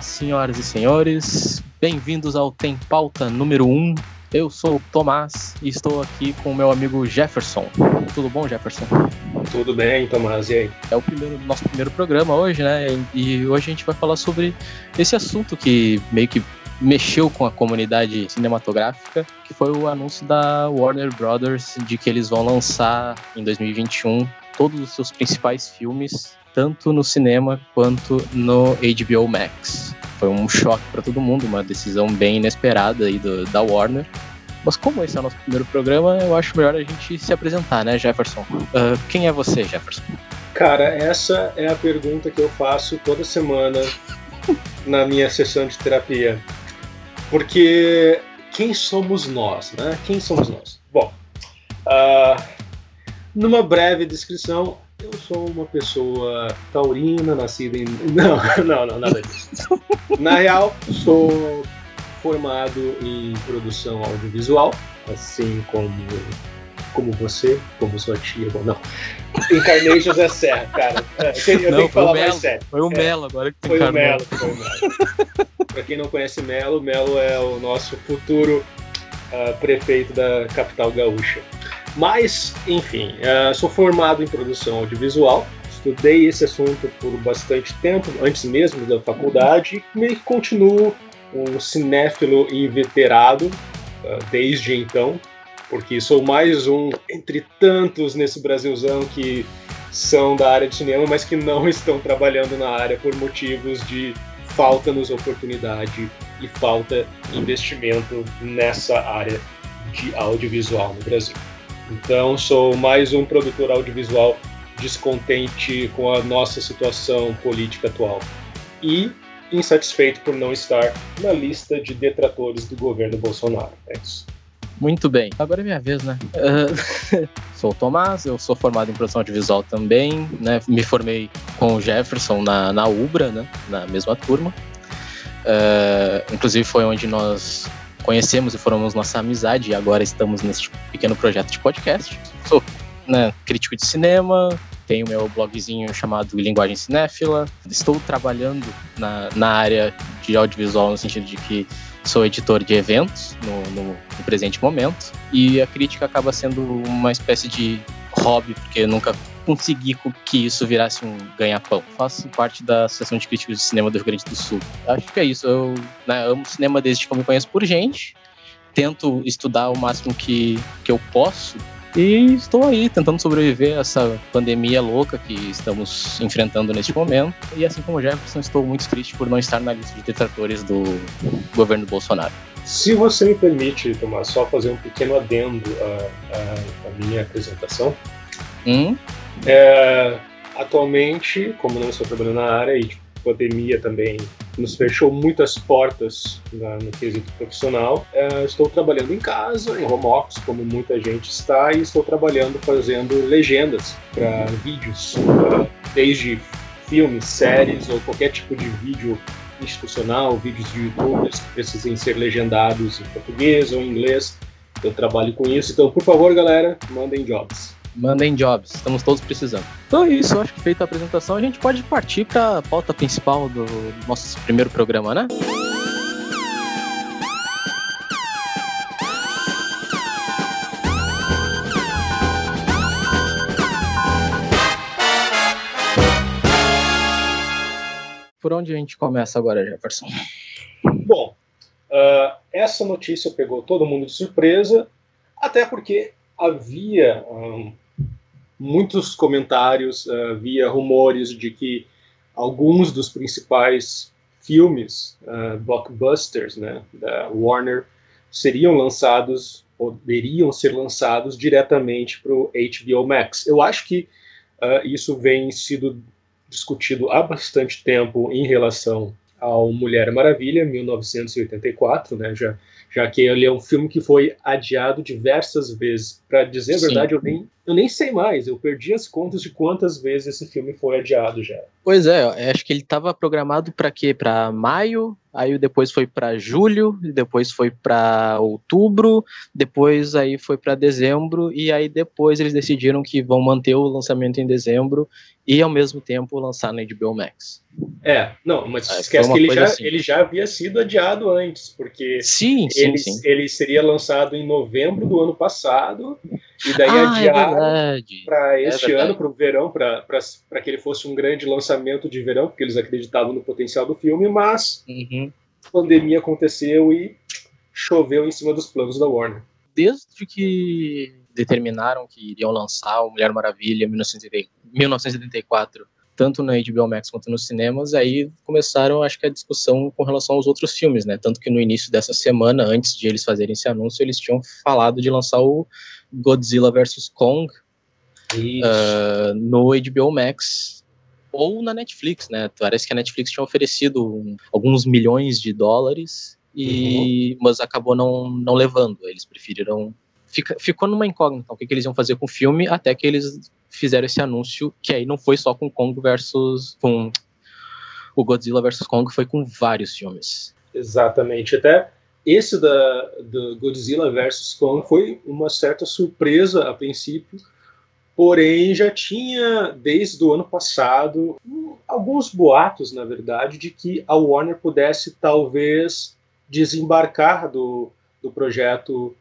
Olá, senhoras e senhores, bem-vindos ao Tem Pauta número 1. Eu sou o Tomás e estou aqui com o meu amigo Jefferson. Tudo bom, Jefferson? Tudo bem, Tomás, e aí? É o primeiro, nosso primeiro programa hoje, né? E hoje a gente vai falar sobre esse assunto que meio que mexeu com a comunidade cinematográfica, que foi o anúncio da Warner Brothers de que eles vão lançar em 2021 todos os seus principais filmes tanto no cinema quanto no HBO Max. Foi um choque para todo mundo, uma decisão bem inesperada aí do, da Warner. Mas como esse é o nosso primeiro programa, eu acho melhor a gente se apresentar, né, Jefferson? Uh, quem é você, Jefferson? Cara, essa é a pergunta que eu faço toda semana na minha sessão de terapia. Porque quem somos nós, né? Quem somos nós? Bom, uh, numa breve descrição, eu sou uma pessoa taurina, nascida em. Não, não, não, nada disso. Na real, sou formado em produção audiovisual, assim como, como você, como sua tia. Bom, não. Encarnei José Serra, cara. É, eu não, tenho que falar mais sério. Foi o é, Melo agora que tem Foi o Melo, foi o Melo. pra quem não conhece Melo, Melo é o nosso futuro uh, prefeito da capital gaúcha. Mas, enfim, uh, sou formado em produção audiovisual, estudei esse assunto por bastante tempo, antes mesmo da faculdade, e continuo um cinéfilo inveterado uh, desde então, porque sou mais um entre tantos nesse Brasilzão que são da área de cinema, mas que não estão trabalhando na área por motivos de falta-nos oportunidade e falta investimento nessa área de audiovisual no Brasil. Então, sou mais um produtor audiovisual descontente com a nossa situação política atual e insatisfeito por não estar na lista de detratores do governo Bolsonaro. É isso. Muito bem, agora é minha vez, né? Uh, sou o Tomás, eu sou formado em produção audiovisual também, né? Me formei com o Jefferson na, na UBRA, né? Na mesma turma. Uh, inclusive foi onde nós conhecemos e formamos nossa amizade e agora estamos nesse pequeno projeto de podcast. Sou né, crítico de cinema, tenho meu blogzinho chamado Linguagem Cinéfila, estou trabalhando na, na área de audiovisual no sentido de que sou editor de eventos no, no, no presente momento e a crítica acaba sendo uma espécie de hobby, porque nunca consegui que isso virasse um ganha-pão. Faço parte da Associação de Críticos de Cinema do Rio Grande do Sul. Acho que é isso. Eu né, amo cinema desde que eu me conheço por gente. Tento estudar o máximo que, que eu posso. E estou aí tentando sobreviver a essa pandemia louca que estamos enfrentando neste momento. E assim como Jefferson, estou muito triste por não estar na lista de detratores do governo Bolsonaro. Se você me permite, Tomás, só fazer um pequeno adendo à, à, à minha apresentação. Hum? É, atualmente, como não estou trabalhando na área e tipo, a pandemia também nos fechou muitas portas no quesito profissional, é, estou trabalhando em casa, em home office, como muita gente está, e estou trabalhando fazendo legendas para vídeos, desde filmes, séries ou qualquer tipo de vídeo institucional, vídeos de youtubers que precisem ser legendados em português ou em inglês. Eu trabalho com isso, então por favor, galera, mandem jobs. Mandem jobs, estamos todos precisando. Então é isso, acho que feita a apresentação, a gente pode partir para a pauta principal do nosso primeiro programa, né? Por onde a gente começa agora, Jefferson? Bom, uh, essa notícia pegou todo mundo de surpresa, até porque havia um, muitos comentários, uh, havia rumores de que alguns dos principais filmes, uh, blockbusters, né, da Warner, seriam lançados, poderiam ser lançados diretamente para o HBO Max. Eu acho que uh, isso vem sido discutido há bastante tempo em relação ao Mulher Maravilha, 1984, né, já já que ele é um filme que foi adiado diversas vezes. Para dizer a verdade, eu nem, eu nem sei mais, eu perdi as contas de quantas vezes esse filme foi adiado já. Pois é, acho que ele estava programado para quê? Para maio, aí depois foi para julho, depois foi para outubro, depois aí foi para dezembro e aí depois eles decidiram que vão manter o lançamento em dezembro e ao mesmo tempo lançar na HBO Max. É, não, mas é, esquece que ele já, assim. ele já havia sido adiado antes, porque sim, sim, ele, sim. ele seria lançado em novembro do ano passado e daí ah, adiado é para este é ano, para o verão, para que ele fosse um grande lançamento de verão, porque eles acreditavam no potencial do filme, mas uhum. a pandemia aconteceu e choveu em cima dos planos da Warner. Desde que determinaram que iriam lançar o Mulher Maravilha em 1974, tanto na HBO Max quanto nos cinemas, aí começaram, acho que, a discussão com relação aos outros filmes, né? Tanto que no início dessa semana, antes de eles fazerem esse anúncio, eles tinham falado de lançar o Godzilla vs. Kong uh, no HBO Max ou na Netflix, né? Parece que a Netflix tinha oferecido alguns milhões de dólares e uhum. mas acabou não, não levando. Eles preferiram fica, ficou numa incógnita o que, que, eles iam fazer com o filme até que eles fizeram esse anúncio que aí não foi só com Kong versus com o Godzilla versus Kong, foi com vários filmes. Exatamente, até esse da do Godzilla versus Kong foi uma certa surpresa a princípio, porém já tinha desde o ano passado alguns boatos, na verdade, de que a Warner pudesse talvez desembarcar do, do projeto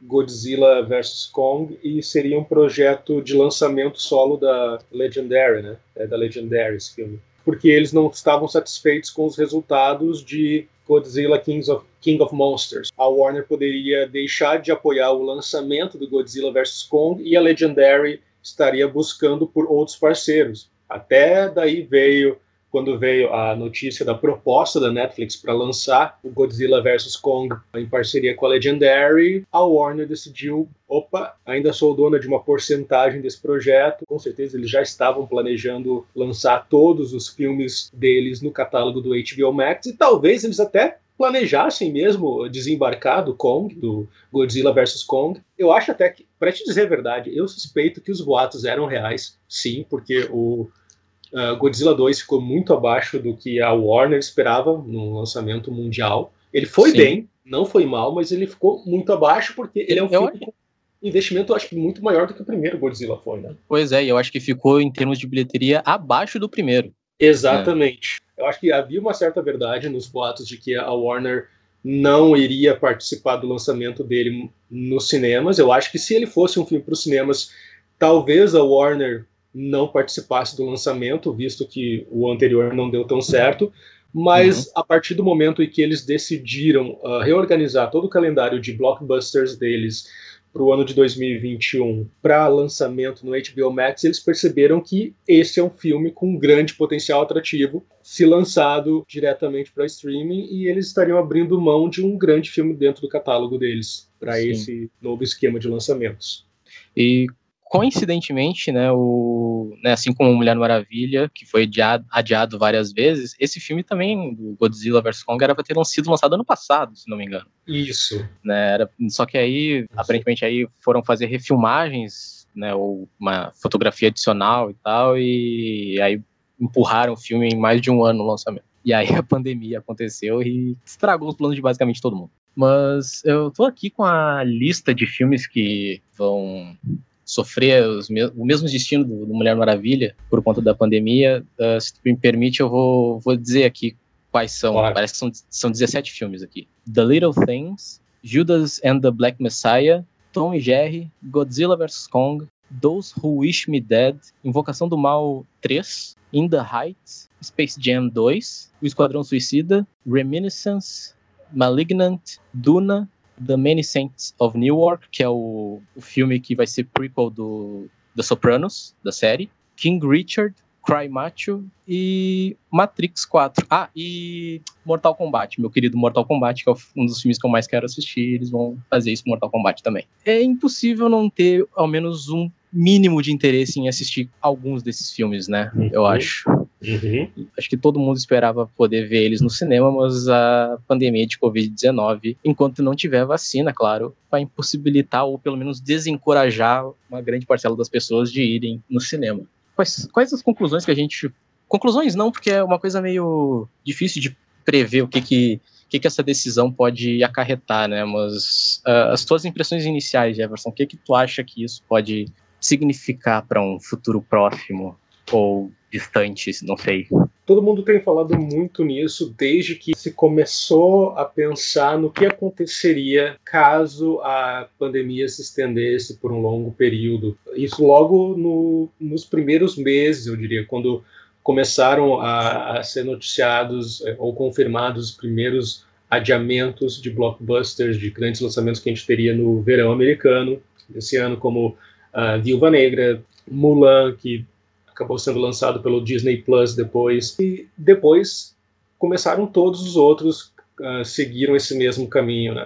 Godzilla vs Kong e seria um projeto de lançamento solo da Legendary, né? É da Legendary esse filme. Porque eles não estavam satisfeitos com os resultados de Godzilla Kings of, King of Monsters. A Warner poderia deixar de apoiar o lançamento do Godzilla vs Kong e a Legendary estaria buscando por outros parceiros. Até daí veio quando veio a notícia da proposta da Netflix para lançar o Godzilla vs Kong em parceria com a Legendary, a Warner decidiu, opa, ainda sou dona de uma porcentagem desse projeto. Com certeza eles já estavam planejando lançar todos os filmes deles no catálogo do HBO Max e talvez eles até planejassem mesmo desembarcar do Kong, do Godzilla vs Kong. Eu acho até que, para te dizer a verdade, eu suspeito que os boatos eram reais, sim, porque o Uh, Godzilla 2 ficou muito abaixo do que a Warner esperava no lançamento mundial. Ele foi Sim. bem, não foi mal, mas ele ficou muito abaixo porque ele é um filme com investimento, acho que muito maior do que o primeiro Godzilla foi, né? Pois é, e eu acho que ficou em termos de bilheteria abaixo do primeiro. Exatamente. É. Eu acho que havia uma certa verdade nos boatos de que a Warner não iria participar do lançamento dele nos cinemas. Eu acho que se ele fosse um filme para os cinemas, talvez a Warner não participasse do lançamento, visto que o anterior não deu tão certo. Mas uhum. a partir do momento em que eles decidiram uh, reorganizar todo o calendário de blockbusters deles para o ano de 2021 para lançamento no HBO Max, eles perceberam que esse é um filme com grande potencial atrativo se lançado diretamente para streaming e eles estariam abrindo mão de um grande filme dentro do catálogo deles para esse novo esquema de lançamentos. E coincidentemente, né, o, né, assim como Mulher Maravilha, que foi adiado, adiado, várias vezes, esse filme também, do Godzilla vs. Kong, era para ter sido lançado ano passado, se não me engano. Isso. Né, era, só que aí, Isso. aparentemente, aí foram fazer refilmagens, né, ou uma fotografia adicional e tal, e aí empurraram o filme em mais de um ano no lançamento. E aí a pandemia aconteceu e estragou os planos de basicamente todo mundo. Mas eu tô aqui com a lista de filmes que vão sofrer me o mesmo destino do, do, Mulher Maravilha por conta da pandemia, uh, se tu me permite, eu vou, vou dizer aqui quais são. Claro. Parece que são, são 17 filmes aqui. The Little Things, Judas and the Black Messiah, Tom e Jerry, Godzilla vs. Kong, Those Who Wish Me Dead, Invocação do Mal 3, In the Heights, Space Jam 2, O Esquadrão Suicida, Reminiscence, Malignant, Duna, The Many Saints of Newark, que é o, o filme que vai ser prequel do The Sopranos, da série. King Richard, Cry Macho e Matrix 4. Ah, e Mortal Kombat, meu querido Mortal Kombat, que é um dos filmes que eu mais quero assistir. Eles vão fazer isso com Mortal Kombat também. É impossível não ter ao menos um mínimo de interesse em assistir alguns desses filmes, né? Eu uhum. acho. Uhum. Acho que todo mundo esperava poder ver eles no cinema, mas a pandemia de Covid-19, enquanto não tiver vacina, claro, vai impossibilitar ou pelo menos desencorajar uma grande parcela das pessoas de irem no cinema. Quais, quais as conclusões que a gente. Conclusões não, porque é uma coisa meio difícil de prever o que que que, que essa decisão pode acarretar, né? Mas uh, as tuas impressões iniciais, Jefferson, o que que tu acha que isso pode significar para um futuro próximo ou distante, não sei? Todo mundo tem falado muito nisso desde que se começou a pensar no que aconteceria caso a pandemia se estendesse por um longo período. Isso logo no, nos primeiros meses, eu diria, quando começaram a, a ser noticiados é, ou confirmados os primeiros adiamentos de blockbusters, de grandes lançamentos que a gente teria no verão americano, esse ano, como uh, Viúva Negra, Mulan, que acabou sendo lançado pelo Disney Plus depois, e depois começaram todos os outros uh, seguiram esse mesmo caminho, né?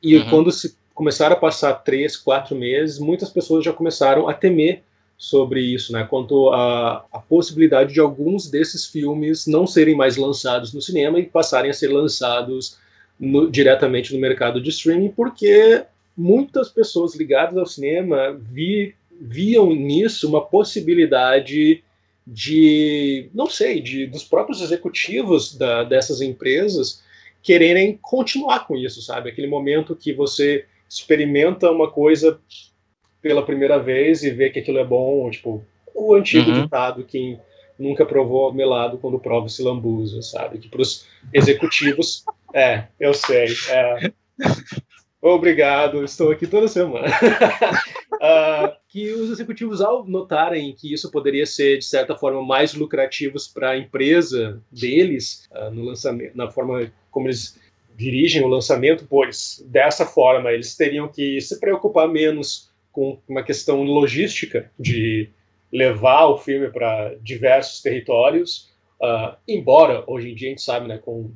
E uhum. quando se começaram a passar três, quatro meses, muitas pessoas já começaram a temer sobre isso, né? Quanto à possibilidade de alguns desses filmes não serem mais lançados no cinema e passarem a ser lançados no, diretamente no mercado de streaming, porque muitas pessoas ligadas ao cinema vi, viam nisso uma possibilidade de, não sei, de dos próprios executivos da, dessas empresas quererem continuar com isso, sabe? Aquele momento que você experimenta uma coisa pela primeira vez e ver que aquilo é bom, tipo, o antigo uhum. ditado, quem nunca provou melado quando prova se lambuza, sabe? Que para os executivos, é, eu sei, é, obrigado, estou aqui toda semana. uh, que os executivos, ao notarem que isso poderia ser, de certa forma, mais lucrativos para a empresa deles, uh, no lançamento, na forma como eles dirigem o lançamento, pois dessa forma eles teriam que se preocupar menos com uma questão logística de levar o filme para diversos territórios, uh, embora hoje em dia a gente sabe, né, com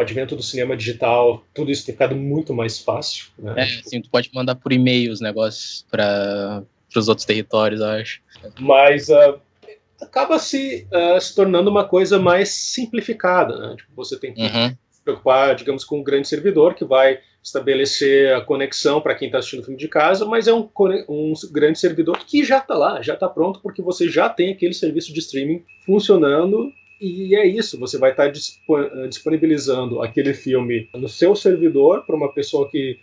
o advento do cinema digital, tudo isso tem ficado muito mais fácil. Né? É, sim, tu pode mandar por e-mail os negócios para os outros territórios, eu acho. Mas uh, acaba se, uh, se tornando uma coisa mais simplificada, né? Tipo, você tem que uhum. se preocupar, digamos, com um grande servidor que vai estabelecer a conexão para quem está assistindo o filme de casa, mas é um, um grande servidor que já está lá, já está pronto, porque você já tem aquele serviço de streaming funcionando. E é isso, você vai estar tá disponibilizando aquele filme no seu servidor para uma pessoa que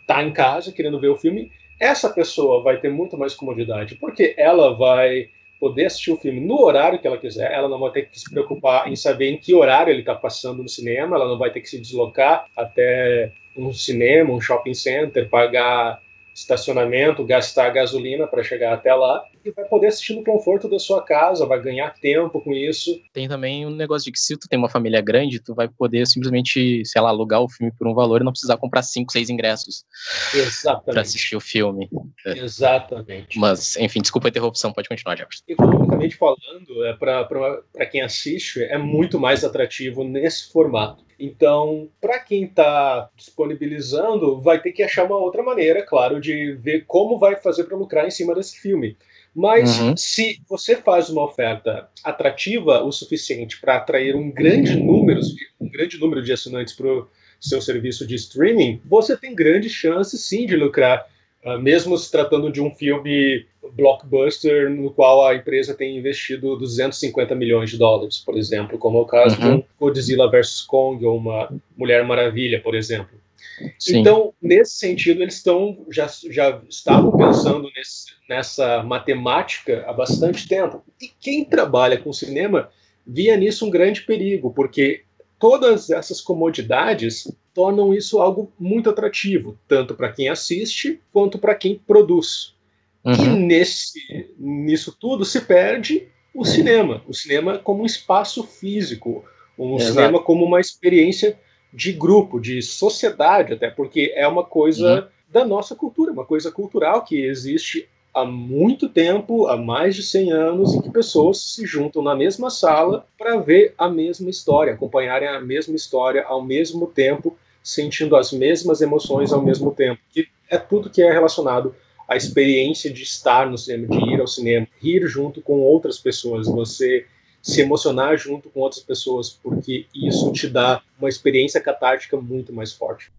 está uh, em casa querendo ver o filme. Essa pessoa vai ter muito mais comodidade, porque ela vai poder assistir o filme no horário que ela quiser, ela não vai ter que se preocupar em saber em que horário ele está passando no cinema, ela não vai ter que se deslocar até um cinema, um shopping center, pagar estacionamento, gastar gasolina para chegar até lá e vai poder assistir no conforto da sua casa, vai ganhar tempo com isso. Tem também um negócio de que se tu tem uma família grande, tu vai poder simplesmente, sei lá, alugar o filme por um valor e não precisar comprar cinco, seis ingressos para assistir o filme. Exatamente. Mas, enfim, desculpa a interrupção, pode continuar, Jefferson. Economicamente falando, é, para quem assiste, é muito mais atrativo nesse formato. Então, para quem está disponibilizando, vai ter que achar uma outra maneira, claro, de ver como vai fazer para lucrar em cima desse filme. Mas uhum. se você faz uma oferta atrativa o suficiente para atrair um grande número, um grande número de assinantes para o seu serviço de streaming, você tem grandes chances sim de lucrar Uh, mesmo se tratando de um filme blockbuster no qual a empresa tem investido 250 milhões de dólares, por exemplo, como é o caso uhum. de um Godzilla vs Kong ou uma Mulher Maravilha, por exemplo. Sim. Então, nesse sentido, eles estão já, já estavam pensando nesse, nessa matemática há bastante tempo. E quem trabalha com cinema via nisso um grande perigo, porque todas essas comodidades tornam isso algo muito atrativo, tanto para quem assiste quanto para quem produz. Uhum. E nesse, nisso tudo se perde o cinema. O cinema como um espaço físico, um Exato. cinema como uma experiência de grupo, de sociedade, até porque é uma coisa uhum. da nossa cultura, uma coisa cultural que existe há muito tempo, há mais de 100 anos, em que pessoas se juntam na mesma sala para ver a mesma história, acompanharem a mesma história ao mesmo tempo, sentindo as mesmas emoções ao mesmo tempo. Que é tudo que é relacionado à experiência de estar no cinema, de ir ao cinema, rir junto com outras pessoas, você se emocionar junto com outras pessoas, porque isso te dá uma experiência catártica muito mais forte.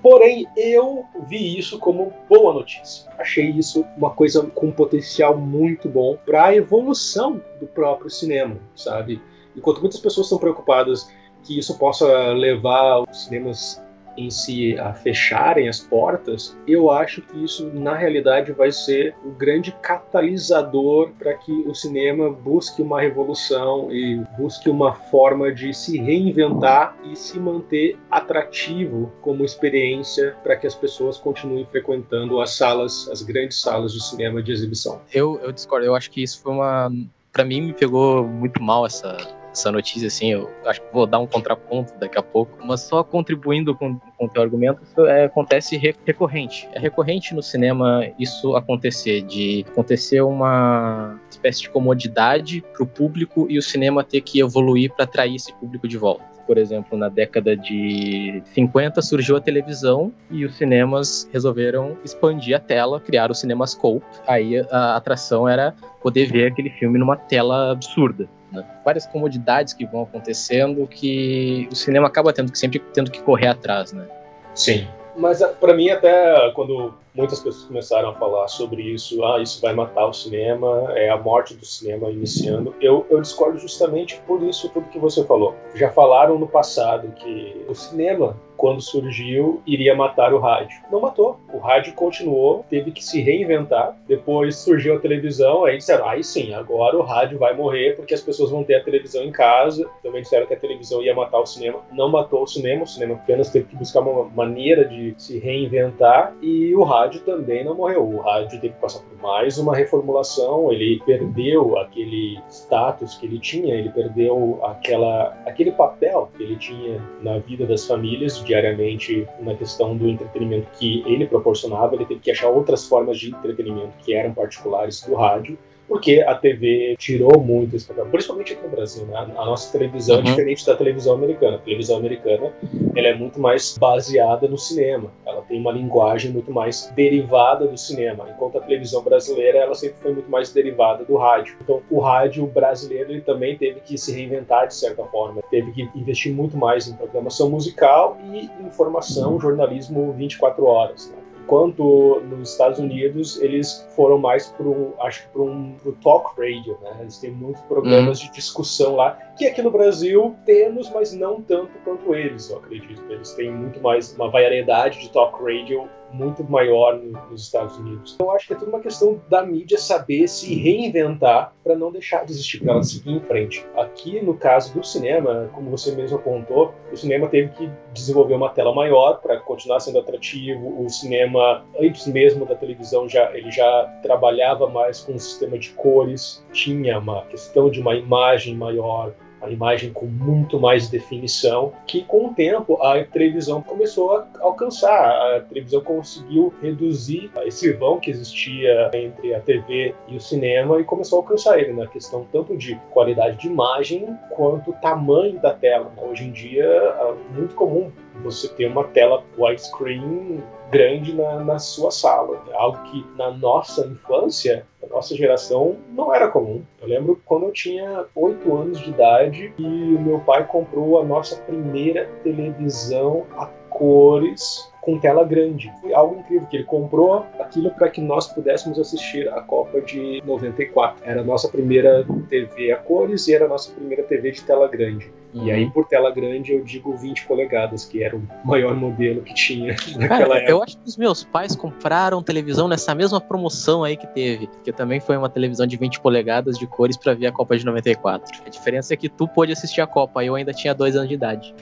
Porém, eu vi isso como boa notícia. Achei isso uma coisa com potencial muito bom para a evolução do próprio cinema, sabe? Enquanto muitas pessoas estão preocupadas que isso possa levar os cinemas em si a fecharem as portas, eu acho que isso na realidade vai ser o grande catalisador para que o cinema busque uma revolução e busque uma forma de se reinventar e se manter atrativo como experiência para que as pessoas continuem frequentando as salas, as grandes salas de cinema de exibição. Eu, eu discordo, eu acho que isso foi uma. Para mim, me pegou muito mal essa, essa notícia, assim, eu acho que vou dar um contraponto daqui a pouco, mas só contribuindo com, com o teu argumento, é, acontece recorrente. É recorrente no cinema isso acontecer, de acontecer uma espécie de comodidade para o público e o cinema ter que evoluir para atrair esse público de volta por exemplo, na década de 50 surgiu a televisão e os cinemas resolveram expandir a tela, criar o CinemaScope. Aí a atração era poder ver aquele filme numa tela absurda. Né? Várias comodidades que vão acontecendo que o cinema acaba tendo que sempre tendo que correr atrás, né? Sim. Mas para mim até quando muitas pessoas começaram a falar sobre isso, ah, isso vai matar o cinema, é a morte do cinema iniciando. Eu, eu discordo justamente por isso tudo que você falou. Já falaram no passado que o cinema quando surgiu, iria matar o rádio. Não matou. O rádio continuou, teve que se reinventar. Depois surgiu a televisão, aí disseram, aí sim, agora o rádio vai morrer porque as pessoas vão ter a televisão em casa. Também disseram que a televisão ia matar o cinema. Não matou o cinema, o cinema apenas teve que buscar uma maneira de se reinventar. E o rádio também não morreu. O rádio teve que passar por mais uma reformulação. Ele perdeu aquele status que ele tinha, ele perdeu aquela, aquele papel que ele tinha na vida das famílias diariamente na questão do entretenimento que ele proporcionava, ele teve que achar outras formas de entretenimento que eram particulares do rádio porque a TV tirou muito esse papel, principalmente aqui no Brasil. Né? A nossa televisão é uhum. é diferente da televisão americana. A televisão americana ela é muito mais baseada no cinema. Ela tem uma linguagem muito mais derivada do cinema, enquanto a televisão brasileira ela sempre foi muito mais derivada do rádio. Então, o rádio brasileiro ele também teve que se reinventar de certa forma, teve que investir muito mais em programação musical e informação, jornalismo 24 horas. Né? Enquanto nos Estados Unidos eles foram mais para um, acho que para um pro talk radio, né? Eles têm muitos programas hum. de discussão lá, que aqui no Brasil temos, mas não tanto quanto eles, eu acredito. Eles têm muito mais uma variedade de talk radio muito maior nos Estados Unidos. Então, acho que é tudo uma questão da mídia saber se reinventar para não deixar de existir, para ela seguir em frente. Aqui, no caso do cinema, como você mesmo apontou, o cinema teve que desenvolver uma tela maior para continuar sendo atrativo. O cinema, antes mesmo da televisão, já ele já trabalhava mais com um sistema de cores, tinha uma questão de uma imagem maior, a imagem com muito mais definição, que com o tempo a televisão começou a alcançar. A televisão conseguiu reduzir esse vão que existia entre a TV e o cinema e começou a alcançar ele na questão tanto de qualidade de imagem quanto tamanho da tela. Hoje em dia é muito comum você ter uma tela widescreen grande na, na sua sala. É algo que na nossa infância, nossa geração, não era comum. Eu lembro quando eu tinha 8 anos de idade e meu pai comprou a nossa primeira televisão a cores com tela grande. Foi algo incrível, que ele comprou aquilo para que nós pudéssemos assistir a Copa de 94. Era a nossa primeira TV a cores e era a nossa primeira TV de tela grande. Uhum. E aí, por tela grande, eu digo 20 polegadas, que era o maior modelo que tinha naquela Cara, época. Eu acho que os meus pais compraram televisão nessa mesma promoção aí que teve, que também foi uma televisão de 20 polegadas de cores para ver a Copa de 94. A diferença é que tu pôde assistir a Copa, eu ainda tinha dois anos de idade.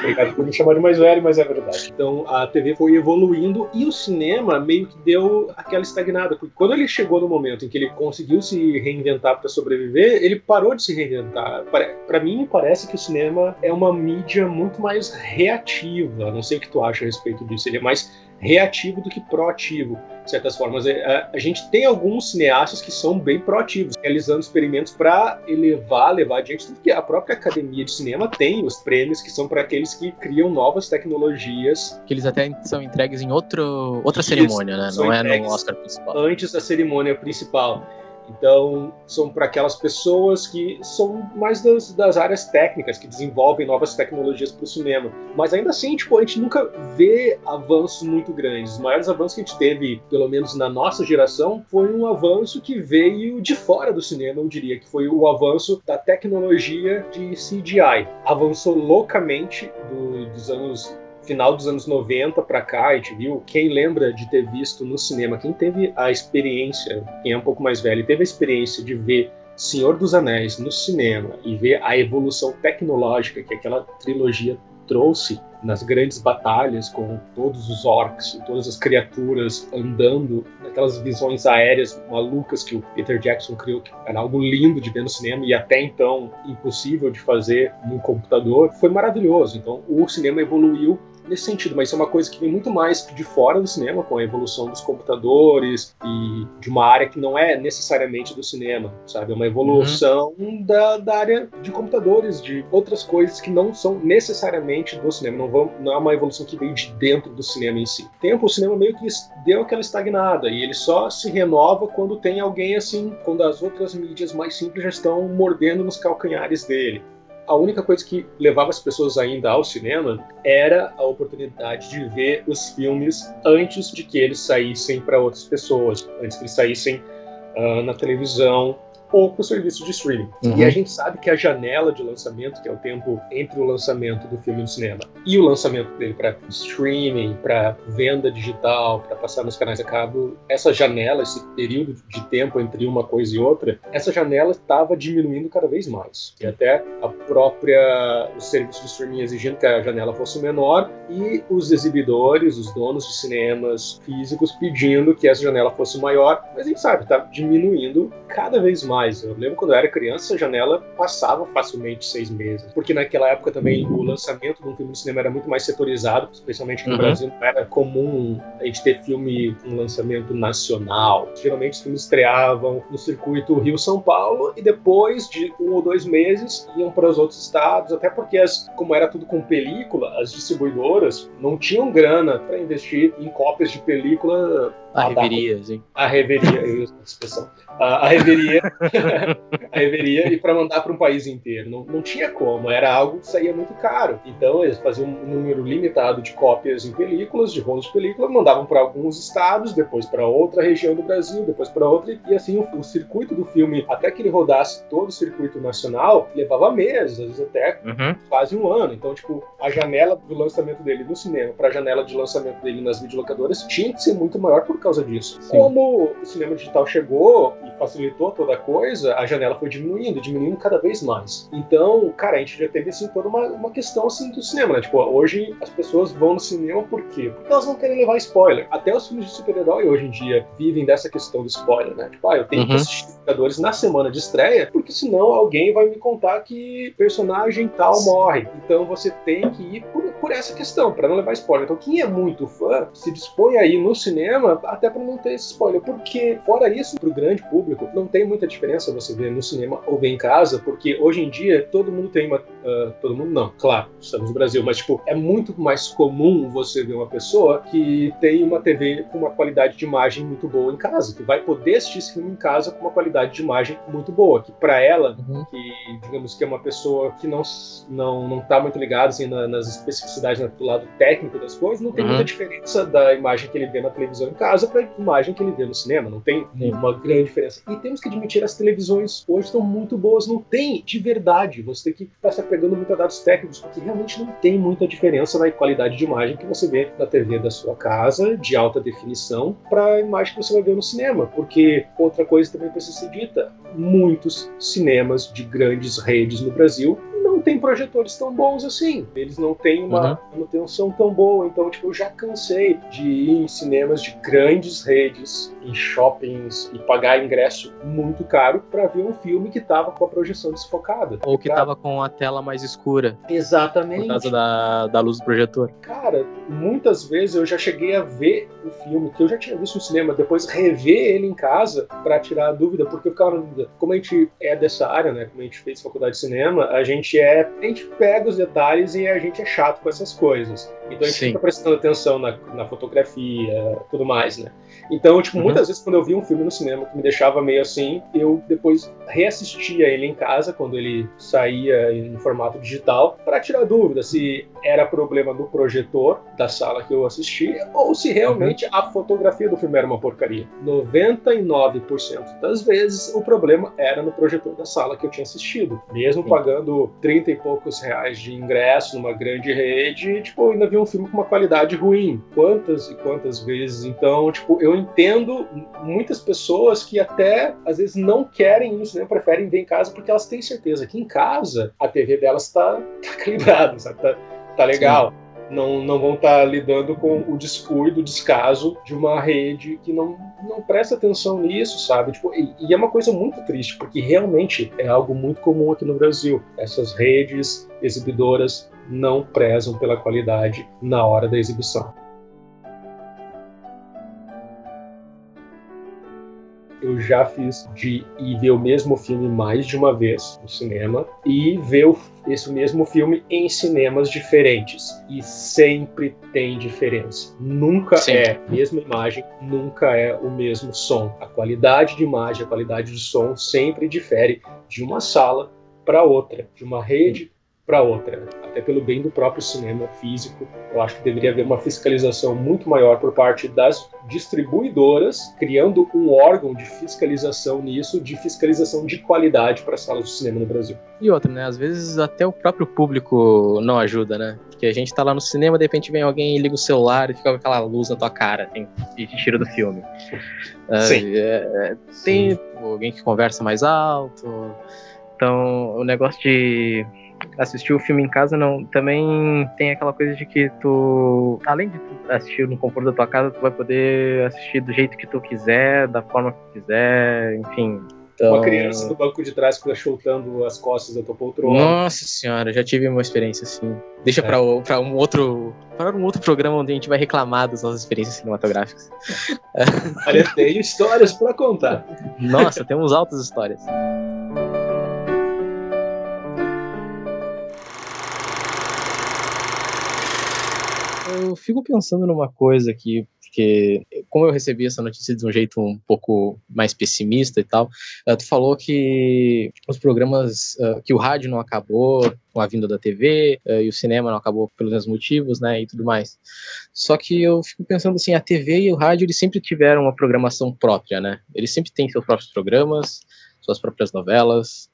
Obrigado por me chamar de mais velho, mas é verdade. Então a TV foi evoluindo e o cinema meio que deu aquela estagnada. Porque quando ele chegou no momento em que ele conseguiu se reinventar para sobreviver, ele parou de se reinventar. Para mim, parece que o cinema é uma mídia muito mais reativa. Não sei o que tu acha a respeito disso. Ele é mais reativo do que proativo. De certas formas. É, a, a, gente tem alguns cineastas que são bem proativos, realizando experimentos para elevar, levar adiante, tudo que a própria academia de cinema tem os prêmios que são para aqueles que criam novas tecnologias. Que eles até são entregues em outro, outra cerimônia, né? Não é no Oscar principal. Antes da cerimônia principal. Então, são para aquelas pessoas que são mais das, das, áreas técnicas, que desenvolvem novas tecnologias para o cinema. Mas ainda assim, tipo, a gente nunca vê avanços muito grandes. Os maiores avanços que a gente teve, pelo menos na nossa geração, foi um avanço que veio de fora do cinema, eu diria, que foi o avanço da tecnologia de CGI. Avançou loucamente do, dos anos final dos anos 90 para cá, a gente viu, quem lembra de ter visto no cinema, quem teve a experiência, quem é um pouco mais velho, teve a experiência de ver Senhor dos Anéis no cinema e ver a evolução tecnológica que aquela trilogia trouxe nas grandes batalhas com todos os orcs e todas as criaturas andando naquelas visões aéreas malucas que o Peter Jackson criou, que era algo lindo de ver no cinema e até então impossível de fazer no computador, foi maravilhoso. Então o cinema evoluiu nesse sentido, mas isso é uma coisa que vem muito mais de fora do cinema, com a evolução dos computadores e de uma área que não é necessariamente do cinema, sabe? É uma evolução uhum. da, da, área de computadores, de outras coisas que não são necessariamente do cinema, não, vão, não é uma evolução que veio de dentro do cinema em si. Tempo, o cinema meio que deu aquela estagnada e ele só se renova quando tem alguém assim, quando as outras mídias mais simples já estão mordendo nos calcanhares dele a única coisa que levava as pessoas ainda ao cinema era a oportunidade de ver os filmes antes de que eles saíssem para outras pessoas, antes que eles saíssem uh, na televisão ou para o serviço de streaming. Uhum. E a gente sabe que a janela de lançamento, que é o tempo entre o lançamento do filme no cinema e o lançamento dele para streaming, para venda digital, para passar nos canais a cabo, essa janela, esse período de tempo entre uma coisa e outra, essa janela estava diminuindo cada vez mais. E até a própria o serviço de streaming exigindo que a janela fosse menor e os exibidores, os donos de cinemas físicos pedindo que essa janela fosse maior, mas a gente sabe, está diminuindo cada vez mais mais. Eu lembro quando eu era criança, a janela passava facilmente seis meses. Porque naquela época também o lançamento de um filme de cinema era muito mais setorizado, especialmente no uhum. Brasil. Não era comum a gente ter filme com um lançamento nacional. Geralmente os filmes estreavam no circuito Rio-São Paulo e depois de um ou dois meses iam para os outros estados, até porque, as, como era tudo com película, as distribuidoras não tinham grana para investir em cópias de película a reveria, sim. A reveria, eu uso essa expressão. A, a reveria, a reveria e para mandar para um país inteiro. Não, não tinha como, era algo que saía muito caro. Então eles faziam um número limitado de cópias em películas, de rolos de película, mandavam para alguns estados, depois para outra região do Brasil, depois para outra, e assim o, o, circuito do filme, até que ele rodasse todo o circuito nacional, levava meses, às vezes até uhum. quase um ano. Então, tipo, a janela do lançamento dele no cinema para a janela de lançamento dele nas videolocadoras tinha que ser muito maior por causa disso. Sim. Como o cinema digital chegou e facilitou toda a coisa, a janela foi diminuindo, diminuindo cada vez mais. Então, cara, a gente já teve assim toda uma, uma questão assim do cinema, né? Tipo, hoje as pessoas vão no cinema por quê? Porque elas não querem levar spoiler. Até os filmes de super-herói hoje em dia vivem dessa questão do spoiler, né? Tipo, ah, eu tenho uhum. que assistir Vingadores na semana de estreia, porque senão alguém vai me contar que personagem tal morre. Então você tem que ir por, por essa questão, para não levar spoiler. Então, quem é muito fã se dispõe a ir no cinema até para não ter esse spoiler. Porque, fora isso, para o grande público, não tem muita diferença você ver no cinema ou ver em casa, porque hoje em dia todo mundo tem uma. Uh, todo mundo não, claro, estamos no Brasil, mas tipo, é muito mais comum você ver uma pessoa que tem uma TV com uma qualidade de imagem muito boa em casa, que vai poder assistir esse filme em casa com uma qualidade de imagem muito boa, que para ela, uhum. que digamos que é uma pessoa que não não não tá muito ligada assim, na, nas especificidades né, do lado técnico das coisas, não tem uhum. muita diferença da imagem que ele vê na televisão em casa para a imagem que ele vê no cinema. Não tem uma grande diferença. E temos que admitir, as televisões hoje estão muito boas. Não tem de verdade. Você tem que estar se apegando muito a dados técnicos, porque realmente não tem muita diferença na qualidade de imagem que você vê na TV da sua casa, de alta definição, para a imagem que você vai ver no cinema. Porque outra coisa também precisa ser dita: muitos cinemas de grandes redes no Brasil tem projetores tão bons assim. Eles não têm uma uhum. manutenção tão boa. Então, tipo, eu já cansei de ir em cinemas de grandes redes, em shoppings e pagar ingresso muito caro para ver um filme que tava com a projeção desfocada. Ou que tava com a tela mais escura. Exatamente. Por causa da, da luz do projetor. Cara, muitas vezes eu já cheguei a ver o filme que eu já tinha visto no cinema, depois rever ele em casa para tirar a dúvida, porque eu ficava na dúvida. Como a gente é dessa área, né? Como a gente fez faculdade de cinema, a gente é. A gente pega os detalhes e a gente é chato com essas coisas. Então a gente Sim. fica prestando atenção na, na fotografia, tudo mais, né? Então, tipo, uhum. muitas vezes quando eu vi um filme no cinema que me deixava meio assim, eu depois reassistia ele em casa quando ele saía em formato digital para tirar dúvida se era problema do projetor da sala que eu assistia ou se realmente a fotografia do filme era uma porcaria. 99% das vezes o problema era no projetor da sala que eu tinha assistido. Mesmo Sim. pagando 30 e poucos reais de ingresso numa grande rede, tipo, eu ainda vi um filme com uma qualidade ruim. Quantas e quantas vezes? Então, tipo, eu entendo muitas pessoas que até às vezes não querem isso, né? Preferem ver em casa porque elas têm certeza que em casa a TV delas está tá calibrada, sabe? Tá, tá legal. Sim. Não, não vão estar tá lidando com o descuido, o descaso de uma rede que não, não presta atenção nisso, sabe? Tipo, e, e é uma coisa muito triste, porque realmente é algo muito comum aqui no Brasil. Essas redes exibidoras não prezam pela qualidade na hora da exibição. Eu já fiz de ir ver o mesmo filme mais de uma vez no cinema e ver o, esse mesmo filme em cinemas diferentes. E sempre tem diferença. Nunca é a mesma imagem, nunca é o mesmo som. A qualidade de imagem, a qualidade de som sempre difere de uma sala para outra, de uma rede para outra, até pelo bem do próprio cinema físico. Eu acho que deveria haver uma fiscalização muito maior por parte das distribuidoras, criando um órgão de fiscalização nisso, de fiscalização de qualidade para as salas de cinema no Brasil. E outra, né? Às vezes até o próprio público não ajuda, né? Porque a gente tá lá no cinema, de repente vem alguém e liga o celular e fica com aquela luz na tua cara, assim, e te tira do filme. Sim. Uh, é, tem Sim. alguém que conversa mais alto. Então, o negócio de assistir o filme em casa, não. Também tem aquela coisa de que tu, além de tu assistir no conforto da tua casa, tu vai poder assistir do jeito que tu quiser, da forma que quiser, enfim. Então... Uma criança no banco de trás fica chutando as costas da tua poltrona. Nossa senhora, já tive uma experiência assim. Deixa é. para um outro para um outro programa onde a gente vai reclamar das nossas experiências cinematográficas. Olha, tem histórias para contar. Nossa, temos altas histórias. Eu fico pensando numa coisa aqui, porque como eu recebi essa notícia de um jeito um pouco mais pessimista e tal, uh, tu falou que os programas, uh, que o rádio não acabou com a vinda da TV uh, e o cinema não acabou pelos mesmos motivos, né, e tudo mais. Só que eu fico pensando assim, a TV e o rádio eles sempre tiveram uma programação própria, né? Eles sempre têm seus próprios programas, suas próprias novelas,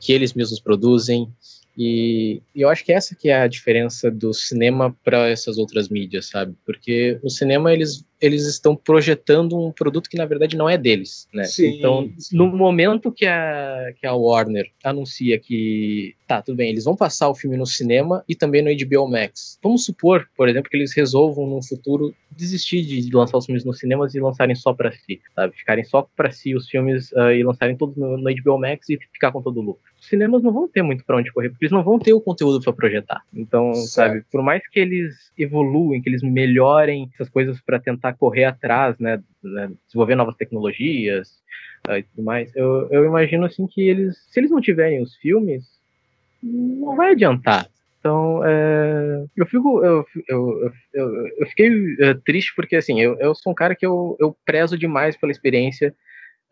que eles mesmos produzem. E, e, eu acho que essa que é a diferença do cinema para essas outras mídias, sabe? Porque o cinema eles eles estão projetando um produto que na verdade não é deles, né? Sim, então, sim. no momento que a, que a Warner anuncia que tá, tudo bem, eles vão passar o filme no cinema e também no HBO Max. Vamos supor, por exemplo, que eles resolvam no futuro desistir de lançar os filmes nos cinemas e lançarem só para si, sabe? Ficarem só para si os filmes uh, e lançarem todos no, no, HBO Max e ficar com todo o lucro. Os cinemas não vão ter muito para onde correr, porque eles não vão ter o conteúdo para projetar. Então, certo. sabe, por mais que eles evoluem, que eles melhorem essas coisas para tentar correr atrás, né, né desenvolver novas tecnologias uh, e tudo mais. Eu, eu imagino assim que eles, se eles não tiverem os filmes, não vai adiantar. Então, é, eu fico, eu, eu, eu, eu fiquei uh, triste porque assim, eu, eu sou um cara que eu, eu prezo demais pela experiência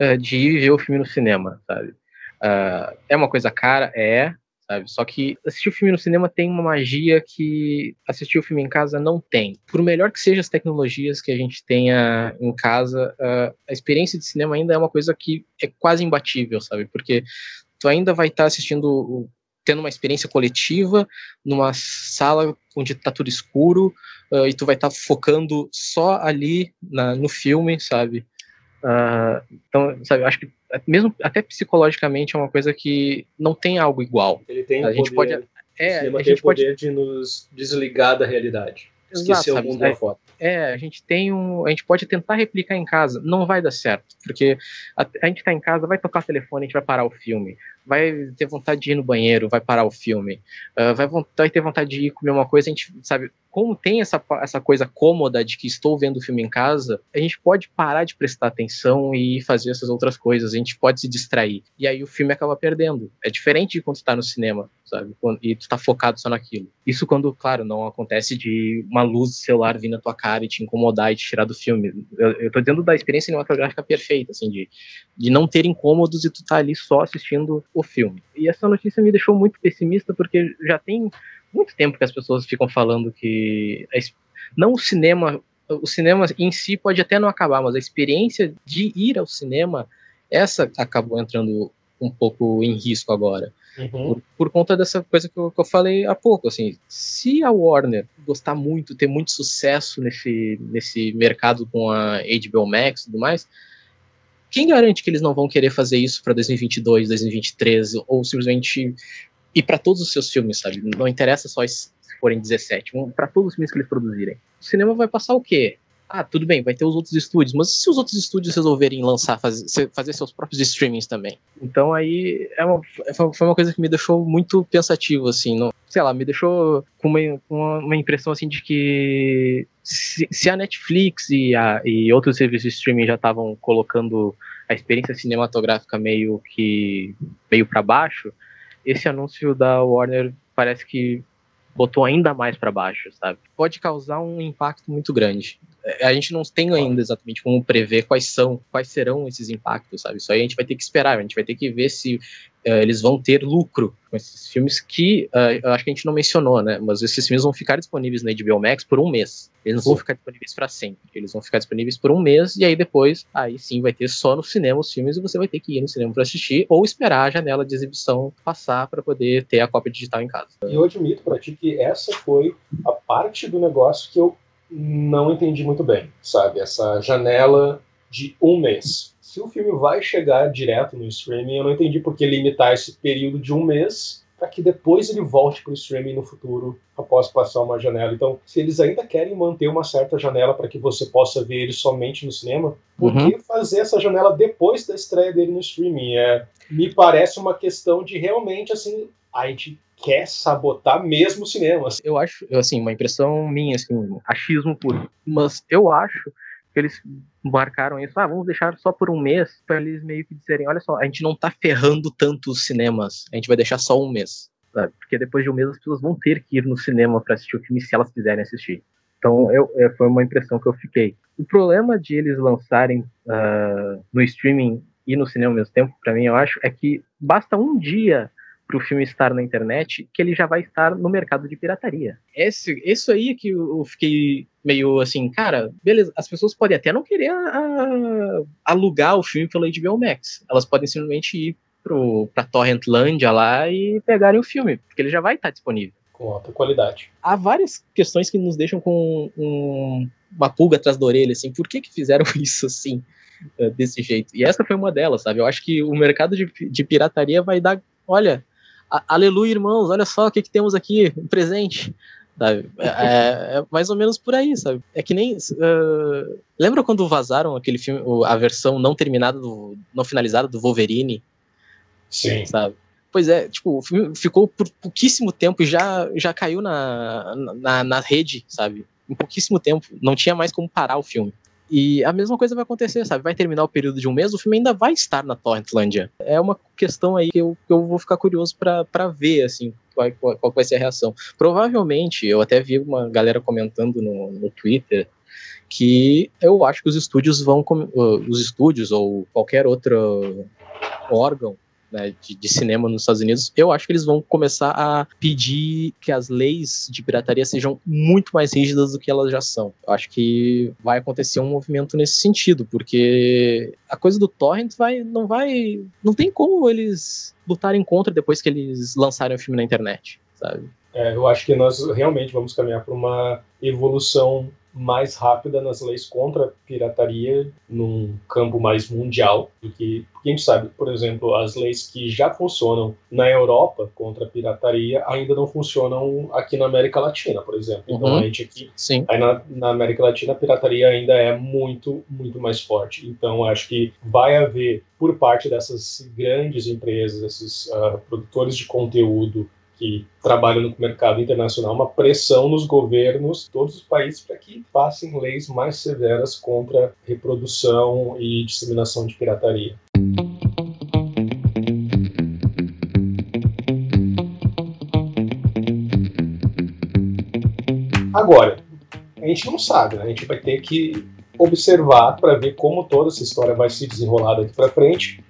uh, de ir ver o filme no cinema, sabe? Uh, é uma coisa cara, é, sabe? Só que assistir o filme no cinema tem uma magia que assistir o filme em casa não tem. Por melhor que sejam as tecnologias que a gente tenha em casa, a experiência de cinema ainda é uma coisa que é quase imbatível, sabe? Porque tu ainda vai estar tá assistindo, tendo uma experiência coletiva numa sala onde tá tudo escuro uh, e tu vai estar tá focando só ali na, no filme, sabe? Uh, então, sabe, eu acho que mesmo até psicologicamente é uma coisa que não tem algo igual. Ele tem a o gente poder, pode é, a gente pode... de nos desligar da realidade. Esquecer Exato, o mundo lá fora. É, a gente tem um. A gente pode tentar replicar em casa, não vai dar certo. Porque a, a gente tá em casa, vai tocar o telefone, a gente vai parar o filme. Vai ter vontade de ir no banheiro, vai parar o filme. Uh, vai, vai ter vontade de ir comer uma coisa, a gente, sabe, como tem essa, essa coisa cômoda de que estou vendo o filme em casa, a gente pode parar de prestar atenção e fazer essas outras coisas, a gente pode se distrair. E aí o filme acaba perdendo. É diferente de quando tu tá no cinema, sabe? E tu tá focado só naquilo. Isso quando, claro, não acontece de uma luz de celular vir na tua cara e te incomodar e te tirar do filme. Eu, eu tô dizendo da experiência cinematográfica perfeita, assim, de, de não ter incômodos e tu tá ali só assistindo o filme. E essa notícia me deixou muito pessimista porque já tem muito tempo que as pessoas ficam falando que não o cinema, o cinema em si pode até não acabar, mas a experiência de ir ao cinema, essa acabou entrando um pouco em risco agora. Uhum. Por, por, conta dessa coisa que eu, que eu, falei há pouco, assim, se a Warner gostar muito, ter muito sucesso nesse, nesse mercado com a HBO Max e tudo mais, quem garante que eles não vão querer fazer isso para 2022, 2023, ou simplesmente e para todos os seus filmes, sabe? Não interessa só se forem 17, para todos os filmes que eles produzirem. O cinema vai passar o quê? Ah, tudo bem, vai ter os outros estúdios, mas se os outros estúdios resolverem lançar, fazer, fazer seus próprios streamings também? Então aí é uma, foi uma coisa que me deixou muito pensativo, assim, não, sei lá, me deixou com uma, uma, impressão assim de que se, se a Netflix e, a, e outros serviços de streaming já estavam colocando a experiência cinematográfica meio que meio para baixo, esse anúncio da Warner parece que botou ainda mais para baixo, sabe? Pode causar um impacto muito grande. A gente não tem ainda exatamente como prever quais são, quais serão esses impactos, sabe? Isso aí a gente vai ter que esperar, a gente vai ter que ver se uh, eles vão ter lucro com esses filmes que uh, acho que a gente não mencionou, né? Mas esses filmes vão ficar disponíveis na HBO Max por um mês. Eles não sim. vão ficar disponíveis para sempre. Eles vão ficar disponíveis por um mês e aí depois, aí sim, vai ter só no cinema os filmes e você vai ter que ir no cinema para assistir ou esperar a janela de exibição passar para poder ter a cópia digital em casa. E eu admito para ti que essa foi a parte do negócio que eu não entendi muito bem, sabe? Essa janela de um mês. Se o filme vai chegar direto no streaming, eu não entendi por que limitar esse período de um mês para que depois ele volte para o streaming no futuro, após passar uma janela. Então, se eles ainda querem manter uma certa janela para que você possa ver ele somente no cinema, por uhum. que fazer essa janela depois da estreia dele no streaming? É, me parece uma questão de realmente, assim, a gente quer sabotar mesmo o cinema. Eu acho, assim, uma impressão minha, assim, achismo puro. Mas eu acho que eles marcaram isso, ah, vamos deixar só por um mês, para eles meio que dizerem, olha só, a gente não tá ferrando tanto os cinemas, a gente vai deixar só um mês. Sabe? Porque depois de um mês as pessoas vão ter que ir no cinema para assistir o filme se elas quiserem assistir. Então eu, é, foi uma impressão que eu fiquei. O problema de eles lançarem uh, no streaming e no cinema ao mesmo tempo, para mim, eu acho, é que basta um dia para o filme estar na internet, que ele já vai estar no mercado de pirataria. Esse, isso aí que eu fiquei meio assim, cara, beleza, as pessoas podem até não querer a, a, alugar o filme pelo HBO Max. Elas podem simplesmente ir pro, pra Torrentlandia lá e pegarem o filme, porque ele já vai estar disponível. Com alta qualidade. Há várias questões que nos deixam com um, uma pulga atrás da orelha, assim, por que que fizeram isso assim? Eh, desse jeito. E essa foi uma delas, sabe? Eu acho que o mercado de, de pirataria vai dar. Olha, aleluia, irmãos, olha só o que, que temos aqui, um presente. É, é, é, mais ou menos por aí, sabe? É que nem. Uh, lembra quando vazaram aquele filme, a versão não terminada, do, não finalizada do Wolverine? Sim. Sabe? Pois é, tipo, o filme ficou por pouquíssimo tempo e já, já caiu na, na, na rede, sabe? Em pouquíssimo tempo. Não tinha mais como parar o filme. E a mesma coisa vai acontecer, sabe? Vai terminar o período de um mês, o filme ainda vai estar na Torrentlândia. É uma questão aí que eu, que eu vou ficar curioso para ver, assim, qual, qual, qual, vai ser a reação. Provavelmente, eu até vi uma galera comentando no, no Twitter que eu acho que os estúdios vão, os estúdios ou qualquer outro órgão né, de, de, cinema nos Estados Unidos, eu acho que eles vão começar a pedir que as leis de pirataria sejam muito mais rígidas do que elas já são. Eu acho que vai acontecer um movimento nesse sentido, porque a coisa do torrent vai, não vai, não tem como eles lutarem contra depois que eles lançarem o filme na internet, sabe? É, eu acho que nós realmente vamos caminhar para uma evolução mais rápida nas leis contra pirataria num campo mais mundial do que porque a gente sabe, por exemplo, as leis que já funcionam na Europa contra a pirataria ainda não funcionam aqui na América Latina, por exemplo. Então uhum. a gente aqui, Sim. aí na, na, América Latina, a pirataria ainda é muito, muito mais forte. Então acho que vai haver, por parte dessas grandes empresas, esses uh, produtores de conteúdo, que trabalham no mercado internacional uma pressão nos governos, todos os países, para que passem leis mais severas contra reprodução e disseminação de pirataria. Agora, a gente não sabe, né? a gente vai ter que observar para ver como toda essa história vai se desenrolar daqui para frente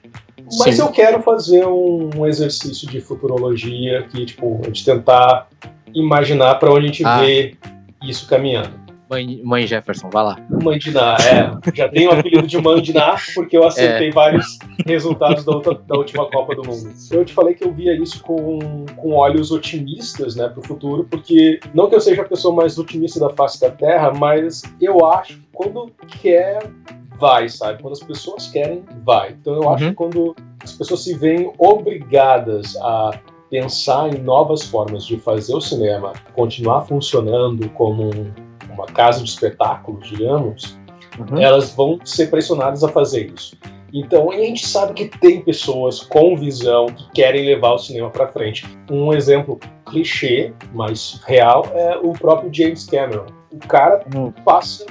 mas Sim. eu quero fazer um exercício de futurologia aqui, tipo, de tentar imaginar para onde a gente ah. vê isso caminhando. Mãe, mãe Jefferson, vai lá. Mãe de Ná, é. Já tenho o apelido de Mãe de Ná, porque eu acertei é. vários resultados da, outra, da, última Copa do Mundo. Eu te falei que eu via isso com, com olhos otimistas, né, pro futuro, porque não que eu seja a pessoa mais otimista da face da Terra, mas eu acho que quando quer vai, sabe? Quando as pessoas querem, vai. Então eu acho uhum. que quando as pessoas se veem obrigadas a pensar em novas formas de fazer o cinema continuar funcionando como um, uma casa de espetáculos, digamos, uhum. elas vão ser pressionadas a fazer isso. Então, a gente sabe que tem pessoas com visão que querem levar o cinema para frente. Um exemplo clichê, mas real, é o próprio James Cameron. O cara passa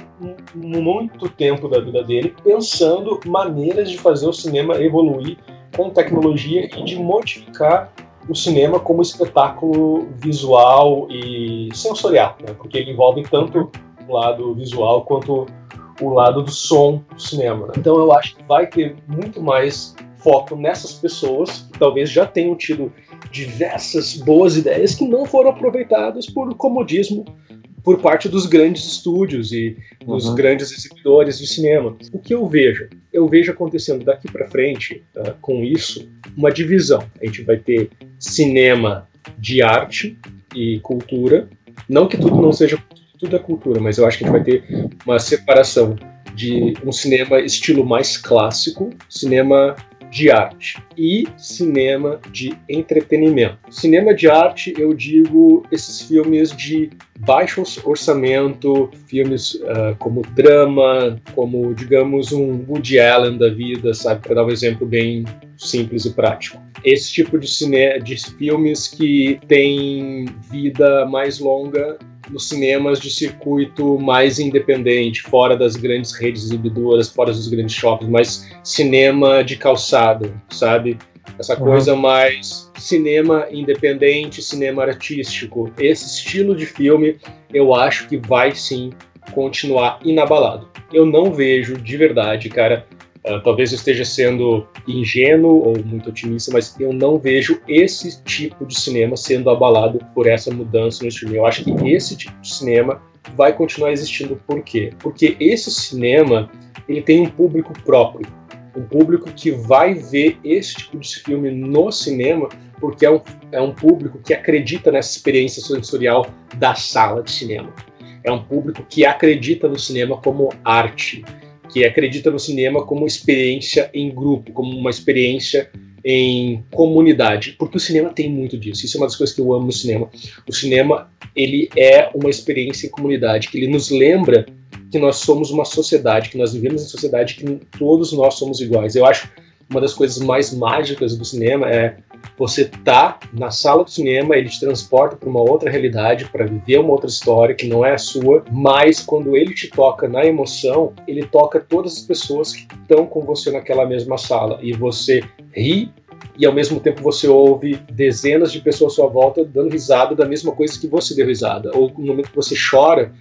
muito tempo da vida dele pensando maneiras de fazer o cinema evoluir com tecnologia e de modificar o cinema como espetáculo visual e sensorial, né? porque ele envolve tanto o lado visual quanto o lado do som do cinema. Né? Então eu acho que vai ter muito mais foco nessas pessoas que talvez já tenham tido diversas boas ideias que não foram aproveitadas por comodismo por parte dos grandes estúdios e dos uhum. grandes exibidores de cinema. O que eu vejo? Eu vejo acontecendo daqui para frente, uh, com isso, uma divisão. A gente vai ter cinema de arte e cultura. Não que tudo não seja tudo é cultura, mas eu acho que a gente vai ter uma separação de um cinema estilo mais clássico, cinema de arte e cinema de entretenimento. Cinema de arte, eu digo esses filmes de baixo orçamento, filmes uh, como drama, como, digamos, um Woody Allen da vida, sabe? Para dar um exemplo bem simples e prático esse tipo de, cine de filmes que tem vida mais longa nos cinemas de circuito mais independente, fora das grandes redes exibidoras, fora dos grandes shoppings, mais cinema de calçada, sabe? Essa coisa uhum. mais cinema independente, cinema artístico. Esse estilo de filme eu acho que vai sim continuar inabalado. Eu não vejo de verdade, cara, Uh, talvez eu esteja sendo ingênuo ou muito otimista, mas eu não vejo esse tipo de cinema sendo abalado por essa mudança no streaming. Eu acho que esse tipo de cinema vai continuar existindo. Por quê? Porque esse cinema ele tem um público próprio, um público que vai ver esse tipo de filme no cinema porque é um, é um público que acredita nessa experiência sensorial da sala de cinema. É um público que acredita no cinema como arte que acredita no cinema como experiência em grupo, como uma experiência em comunidade, porque o cinema tem muito disso. Isso é uma das coisas que eu amo no cinema. O cinema ele é uma experiência em comunidade, que ele nos lembra que nós somos uma sociedade, que nós vivemos em sociedade, que todos nós somos iguais. Eu acho uma das coisas mais mágicas do cinema é você tá na sala do cinema, ele te transporta para uma outra realidade, para viver uma outra história que não é a sua, mas quando ele te toca na emoção, ele toca todas as pessoas que estão com você naquela mesma sala. E você ri e ao mesmo tempo você ouve dezenas de pessoas à sua volta dando risada da mesma coisa que você deu risada, ou no momento que você chora,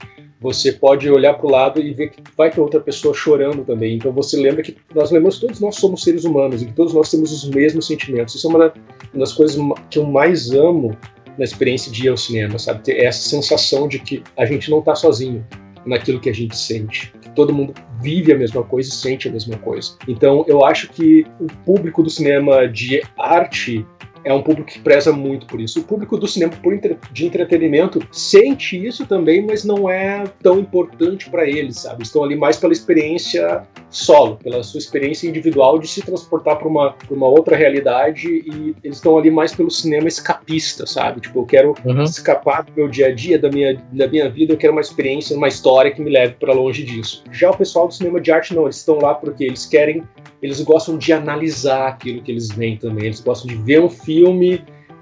você pode olhar para o lado e ver que vai ter outra pessoa chorando também. Então você lembra que nós lembramos que todos nós somos seres humanos e que todos nós temos os mesmos sentimentos. Isso é uma das coisas que eu mais amo na experiência de ir ao cinema, sabe? Ter essa sensação de que a gente não está sozinho naquilo que a gente sente. Que todo mundo vive a mesma coisa e sente a mesma coisa. Então eu acho que o público do cinema de arte é um público que preza muito por isso. O público do cinema por entre, de entretenimento sente isso também, mas não é tão importante para eles, sabe? Estão ali mais pela experiência solo, pela sua experiência individual de se transportar para uma, uma outra realidade e eles estão ali mais pelo cinema escapista, sabe? Tipo, eu quero uhum. escapar do meu dia a dia, da minha, da minha vida, eu quero uma experiência, uma história que me leve para longe disso. Já o pessoal do cinema de arte não, eles estão lá porque eles querem, eles gostam de analisar aquilo que eles veem também, eles gostam de ver um filme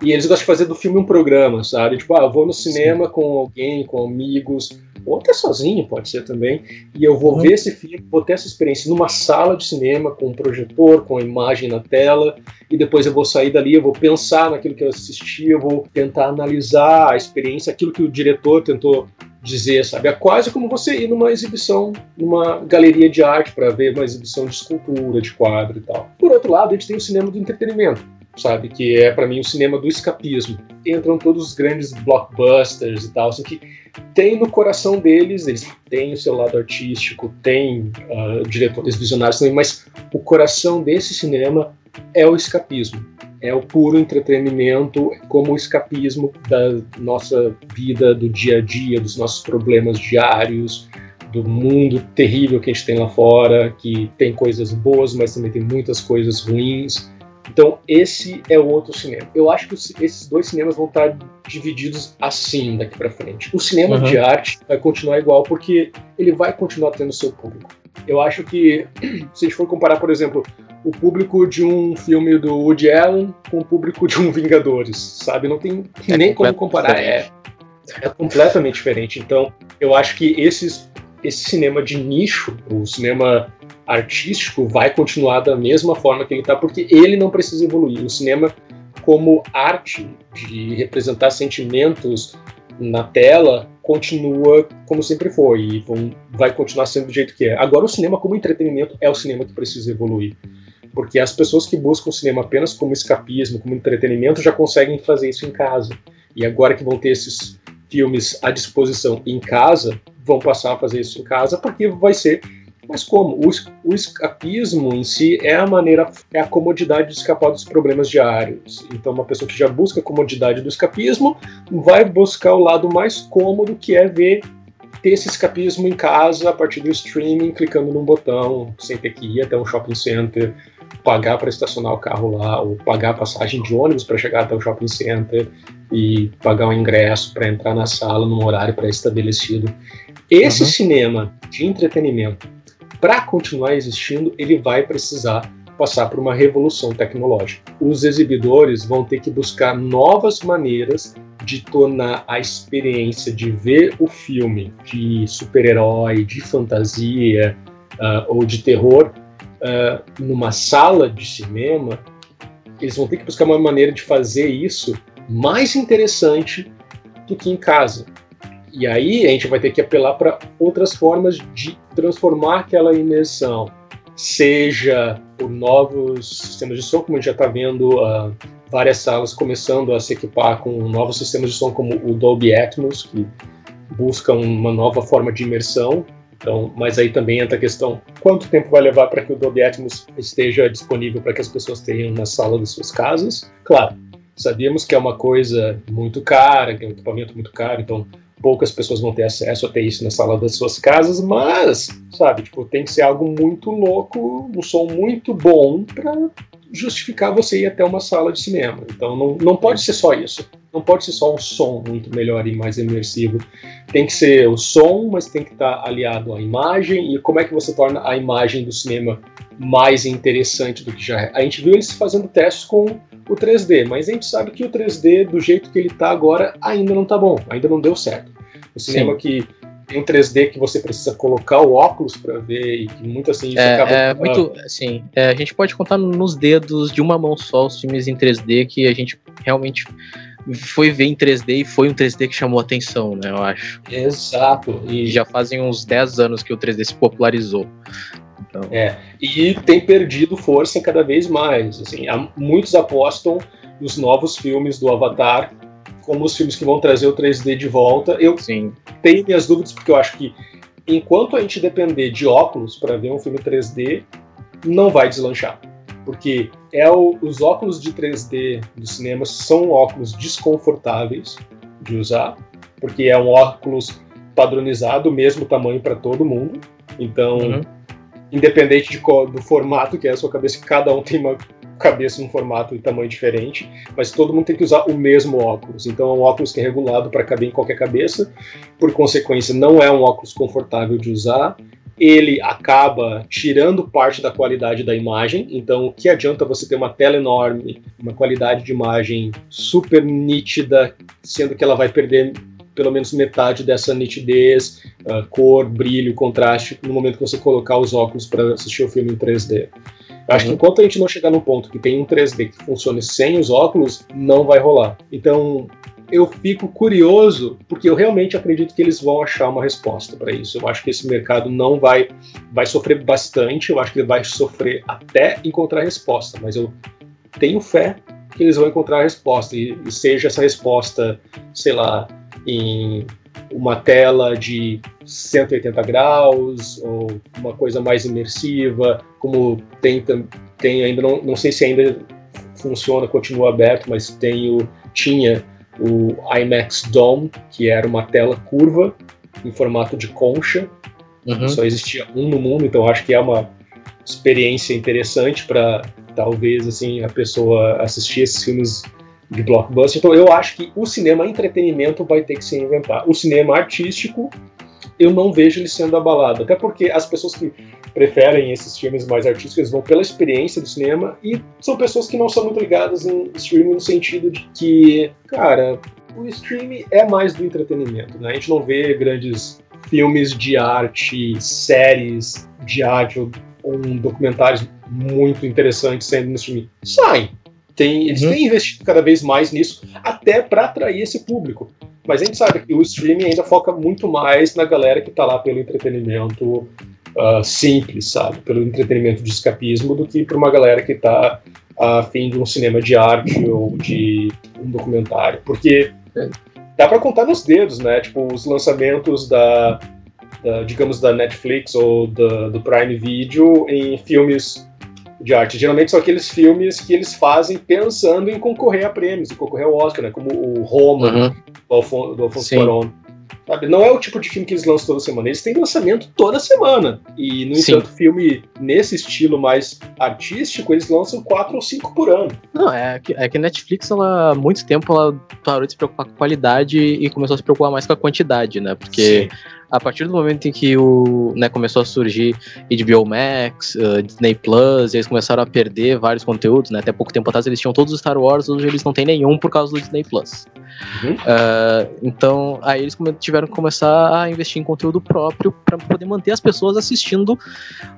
e eles gostam de fazer do filme um programa, sabe? Tipo, ah, eu vou no cinema Sim. com alguém, com amigos, ou até sozinho, pode ser também, e eu vou uhum. ver esse filme, vou ter essa experiência numa sala de cinema, com um projetor, com a imagem na tela, e depois eu vou sair dali, eu vou pensar naquilo que eu assisti, eu vou tentar analisar a experiência, aquilo que o diretor tentou dizer, sabe? É quase como você ir numa exibição, numa galeria de arte para ver uma exibição de escultura, de quadro e tal. Por outro lado, a gente tem o cinema do entretenimento sabe? Que é para mim o cinema do escapismo. Entram todos os grandes blockbusters e tal, assim, que tem no coração deles, eles têm o seu lado artístico, tem uh, diretores visionários também, mas o coração desse cinema é o escapismo. É o puro entretenimento como o escapismo da nossa vida, do dia a dia, dos nossos problemas diários, do mundo terrível que a gente tem lá fora, que tem coisas boas, mas também tem muitas coisas ruins. Então, esse é o outro cinema. Eu acho que esses dois cinemas vão estar divididos assim daqui para frente. O cinema uhum. de arte vai continuar igual porque ele vai continuar tendo seu público. Eu acho que, se a gente for comparar, por exemplo, o público de um filme do Woody Allen com o público de um Vingadores, sabe? Não tem é nem como comparar. É, é completamente diferente. Então, eu acho que esses, esse cinema de nicho, o cinema artístico vai continuar da mesma forma que ele está, porque ele não precisa evoluir. O cinema, como arte de representar sentimentos na tela, continua como sempre foi e vão, vai continuar sendo do jeito que é. Agora, o cinema, como entretenimento, é o cinema que precisa evoluir. Porque as pessoas que buscam o cinema apenas como escapismo, como entretenimento, já conseguem fazer isso em casa. E agora que vão ter esses filmes à disposição em casa, vão passar a fazer isso em casa, porque vai ser mas como? O, o escapismo em si é a maneira, é a comodidade de escapar dos problemas diários. Então, uma pessoa que já busca a comodidade do escapismo vai buscar o lado mais cômodo, que é ver ter esse escapismo em casa a partir do streaming, clicando num botão, sem ter que ir até um shopping center, pagar para estacionar o carro lá, ou pagar a passagem de ônibus para chegar até o shopping center e pagar o ingresso para entrar na sala num horário pré-estabelecido. Esse uhum. cinema de entretenimento para continuar existindo, ele vai precisar passar por uma revolução tecnológica. Os exibidores vão ter que buscar novas maneiras de tornar a experiência de ver o filme de super-herói, de fantasia uh, ou de terror uh, numa sala de cinema. Eles vão ter que buscar uma maneira de fazer isso mais interessante do que em casa. E aí a gente vai ter que apelar para outras formas de transformar aquela imersão, seja por novos sistemas de som, como a gente já está vendo uh, várias salas começando a se equipar com novos sistemas de som como o Dolby Atmos, que busca uma nova forma de imersão. Então, mas aí também entra a questão: quanto tempo vai levar para que o Dolby Atmos esteja disponível para que as pessoas tenham na sala das suas casas? Claro, sabíamos que é uma coisa muito cara, que é um equipamento muito caro, então poucas pessoas vão ter acesso a ter isso na sala das suas casas, mas, sabe, tipo, tem que ser algo muito louco, um som muito bom para justificar você ir até uma sala de cinema. Então não, não pode ser só isso. Não pode ser só um som muito melhor e mais imersivo. Tem que ser o som, mas tem que estar aliado à imagem. E como é que você torna a imagem do cinema mais interessante do que já é? A gente viu eles fazendo testes com o 3D, mas a gente sabe que o 3D, do jeito que ele está agora, ainda não está bom, ainda não deu certo. O cinema Sim. que tem um 3D que você precisa colocar o óculos para ver e que muitas vezes é, acaba... É muito, assim, é, a gente pode contar nos dedos de uma mão só os filmes em 3D que a gente realmente foi ver em 3D e foi um 3D que chamou atenção, né, eu acho. Exato. E já fazem uns 10 anos que o 3D se popularizou. Então... É, e tem perdido força cada vez mais. Assim, muitos apostam nos novos filmes do Avatar como os filmes que vão trazer o 3D de volta. Eu Sim. tenho minhas dúvidas porque eu acho que enquanto a gente depender de óculos para ver um filme 3D, não vai deslanchar. porque é o, os óculos de 3D do cinema são óculos desconfortáveis de usar, porque é um óculos padronizado, mesmo tamanho para todo mundo. Então, uhum. Independente de qual, do formato que é a sua cabeça, cada um tem uma cabeça num formato e tamanho diferente, mas todo mundo tem que usar o mesmo óculos. Então é um óculos que é regulado para caber em qualquer cabeça, por consequência, não é um óculos confortável de usar. Ele acaba tirando parte da qualidade da imagem, então o que adianta você ter uma tela enorme, uma qualidade de imagem super nítida, sendo que ela vai perder pelo menos metade dessa nitidez, uh, cor, brilho, contraste no momento que você colocar os óculos para assistir o filme em 3D. Acho que uhum. enquanto a gente não chegar num ponto que tem um 3D que funcione sem os óculos, não vai rolar. Então, eu fico curioso, porque eu realmente acredito que eles vão achar uma resposta para isso. Eu acho que esse mercado não vai, vai sofrer bastante, eu acho que ele vai sofrer até encontrar resposta, mas eu tenho fé que eles vão encontrar a resposta, e, e seja essa resposta, sei lá, em uma tela de 180 graus ou uma coisa mais imersiva, como tem, tem ainda, não, não sei se ainda funciona, continua aberto, mas tem o, tinha o IMAX Dome, que era uma tela curva em formato de concha. Uhum. Só existia um no mundo, então acho que é uma experiência interessante para talvez assim a pessoa assistir esses filmes de blockbuster. Então eu acho que o cinema entretenimento vai ter que se inventar. O cinema artístico eu não vejo ele sendo abalado, até porque as pessoas que preferem esses filmes mais artísticos vão pela experiência do cinema e são pessoas que não são muito ligadas em streaming no sentido de que, cara, o streaming é mais do entretenimento, né? A gente não vê grandes filmes de arte, séries de arte ou um documentários muito interessantes sendo no streaming. Saem, tem, eles uhum. têm investido cada vez mais nisso, até para atrair esse público. Mas a gente sabe que o streaming ainda foca muito mais na galera que está lá pelo entretenimento uh, simples, sabe? Pelo entretenimento de escapismo, do que para uma galera que está a fim de um cinema de arte ou de um documentário. Porque dá para contar nos dedos, né? Tipo, os lançamentos da, da digamos, da Netflix ou da, do Prime Video em filmes de arte. Geralmente são aqueles filmes que eles fazem pensando em concorrer a prêmios, em concorrer ao Oscar, né? Como o Roma, uhum. do, Alfon do Alfonso Cuarón. Sabe? Não é o tipo de filme que eles lançam toda semana. Eles têm lançamento toda semana. E, no Sim. entanto, filme nesse estilo mais artístico, eles lançam quatro ou cinco por ano. Não, é que, é que a Netflix, ela, há muito tempo, ela parou de se preocupar com qualidade e começou a se preocupar mais com a quantidade, né? Porque Sim a partir do momento em que o, né, começou a surgir HBO Max, uh, Disney Plus, eles começaram a perder vários conteúdos, né? Até pouco tempo atrás eles tinham todos os Star Wars, hoje eles não têm nenhum por causa do Disney Plus. Uhum. Uh, então, aí eles tiveram que começar a investir em conteúdo próprio para poder manter as pessoas assistindo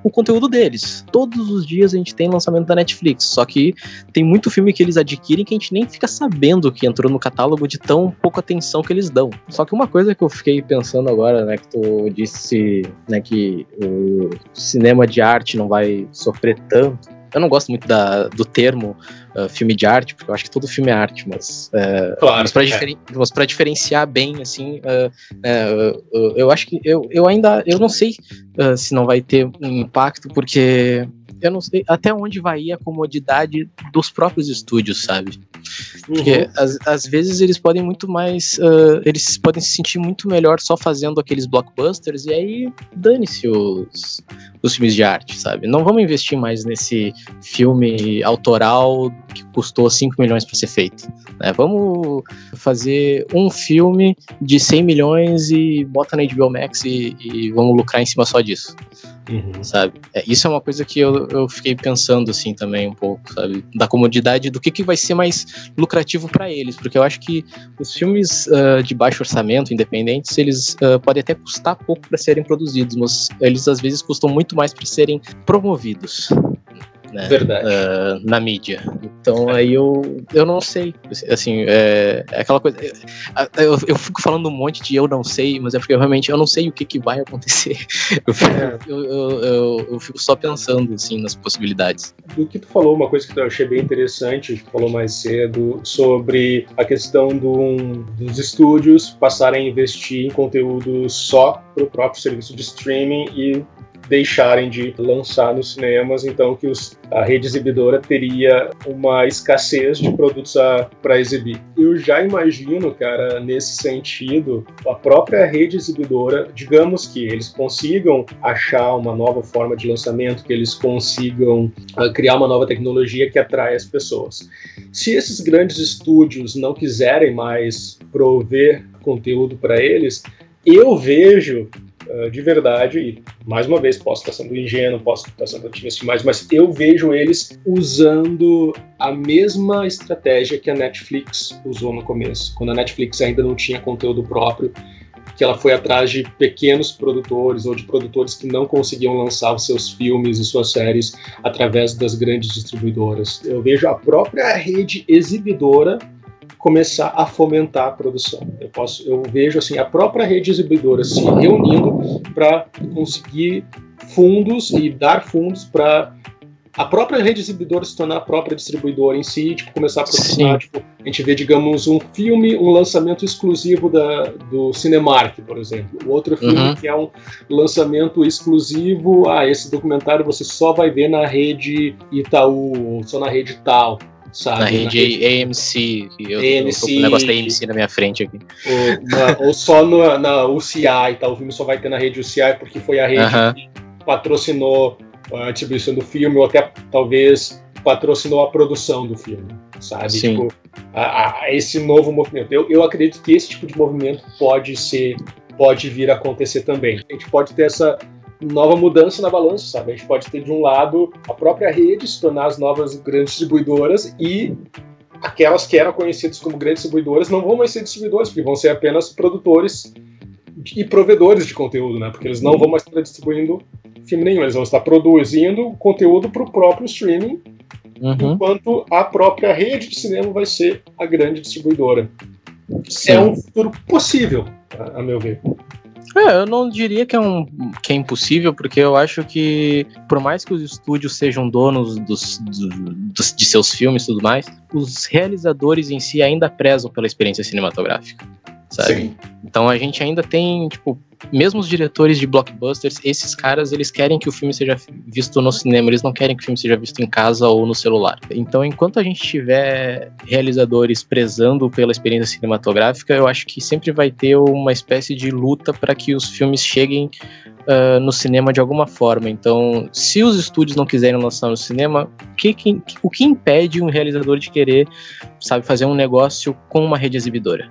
o conteúdo deles. Todos os dias a gente tem lançamento da Netflix, só que tem muito filme que eles adquirem que a gente nem fica sabendo que entrou no catálogo de tão pouca atenção que eles dão. Só que uma coisa que eu fiquei pensando agora, né, disse, né, que o cinema de arte não vai sofrer tanto. Eu não gosto muito da, do termo uh, filme de arte, porque eu acho que todo filme é arte, mas, uh, claro, mas para é. diferen diferenciar bem, assim, uh, eu acho que eu, eu ainda eu não sei se não vai ter um impacto, porque eu não sei até onde vai ir a comodidade dos próprios estúdios, sabe? Porque uhum. às, às vezes eles podem muito mais. Uh, eles podem se sentir muito melhor só fazendo aqueles blockbusters e aí dane-se os, os filmes de arte, sabe? Não vamos investir mais nesse filme autoral que custou 5 milhões para ser feito. Né? Vamos fazer um filme de 100 milhões e bota na HBO Max e, e vamos lucrar em cima só disso. Uhum. Sabe? É, isso é uma coisa que eu, eu fiquei pensando assim também um pouco, sabe? Da comodidade, do que, que vai ser mais lucrativo para eles, porque eu acho que os filmes uh, de baixo orçamento, independentes, eles uh, podem até custar pouco para serem produzidos, mas eles às vezes custam muito mais para serem promovidos né? Verdade. Uh, na mídia. Então aí eu, eu não sei. Assim, é, é aquela coisa. Eu, eu, fico falando um monte de eu não sei, mas é porque eu, realmente eu não sei o que, que vai acontecer. Eu fico, é. eu, eu, eu, fico só pensando assim nas possibilidades. Do que tu falou, uma coisa que eu achei bem interessante, que falou mais cedo, sobre a questão do, dos estúdios passarem a investir em conteúdo só para o próprio serviço de streaming e deixarem de lançar nos cinemas, então que os, a rede exibidora teria uma escassez de produtos para exibir. Eu já imagino, cara, nesse sentido, a própria rede exibidora, digamos que eles consigam achar uma nova forma de lançamento, que eles consigam uh, criar uma nova tecnologia que atrai as pessoas. Se esses grandes estúdios não quiserem mais prover conteúdo para eles, eu vejo de verdade, e mais uma vez posso estar sendo ingênuo, posso estar sendo otimista demais, mas eu vejo eles usando a mesma estratégia que a Netflix usou no começo, quando a Netflix ainda não tinha conteúdo próprio, que ela foi atrás de pequenos produtores ou de produtores que não conseguiam lançar os seus filmes e suas séries através das grandes distribuidoras. Eu vejo a própria rede exibidora começar a fomentar a produção. Eu, posso, eu vejo assim a própria rede exibidora se reunindo para conseguir fundos e dar fundos para a própria rede exibidora se tornar a própria distribuidora em si, tipo, começar a proporcionar, tipo, a gente vê, digamos, um filme, um lançamento exclusivo da, do Cinemark, por exemplo. O outro filme uhum. que é um lançamento exclusivo, ah, esse documentário você só vai ver na rede Itaú, só na rede tal sabe? Na rede, na. AMC, eu, AMC, eu tô com o negócio da AMC na minha frente aqui. Ou, na, ou só no, na UCI, tá? O filme só vai ter na rede UCI porque foi a rede uh -huh. que patrocinou a distribuição do filme, ou até talvez patrocinou a produção do filme, sabe? Sim. Tipo, a, a esse novo movimento. Eu, eu acredito que esse tipo de movimento pode ser, pode vir a acontecer também. A gente pode ter essa nova mudança na balança, sabe? A gente pode ter de um lado a própria rede se tornar as novas grandes distribuidoras e aquelas que eram conhecidas como grandes distribuidoras não vão mais ser distribuidores, porque vão ser apenas produtores e provedores de conteúdo, né? Porque eles não vão mais estar distribuindo filme nenhum, eles vão estar produzindo conteúdo para o próprio streaming, uhum. enquanto a própria rede de cinema vai ser a grande distribuidora. Sim. É um futuro possível, a meu ver. É, eu não diria que é, um, que é impossível, porque eu acho que, por mais que os estúdios sejam donos dos, dos, de seus filmes e tudo mais, os realizadores em si ainda prezam pela experiência cinematográfica sabe? Sim. Então a gente ainda tem, tipo, mesmo os diretores de blockbusters, esses caras, eles querem que o filme seja visto no cinema, eles não querem que o filme seja visto em casa ou no celular. Então, enquanto a gente tiver realizadores prezando pela experiência cinematográfica, eu acho que sempre vai ter uma espécie de luta para que os filmes cheguem uh, no cinema de alguma forma. Então, se os estúdios não quiserem lançar no cinema, o que, que, o que impede um realizador de querer, sabe, fazer um negócio com uma rede exibidora?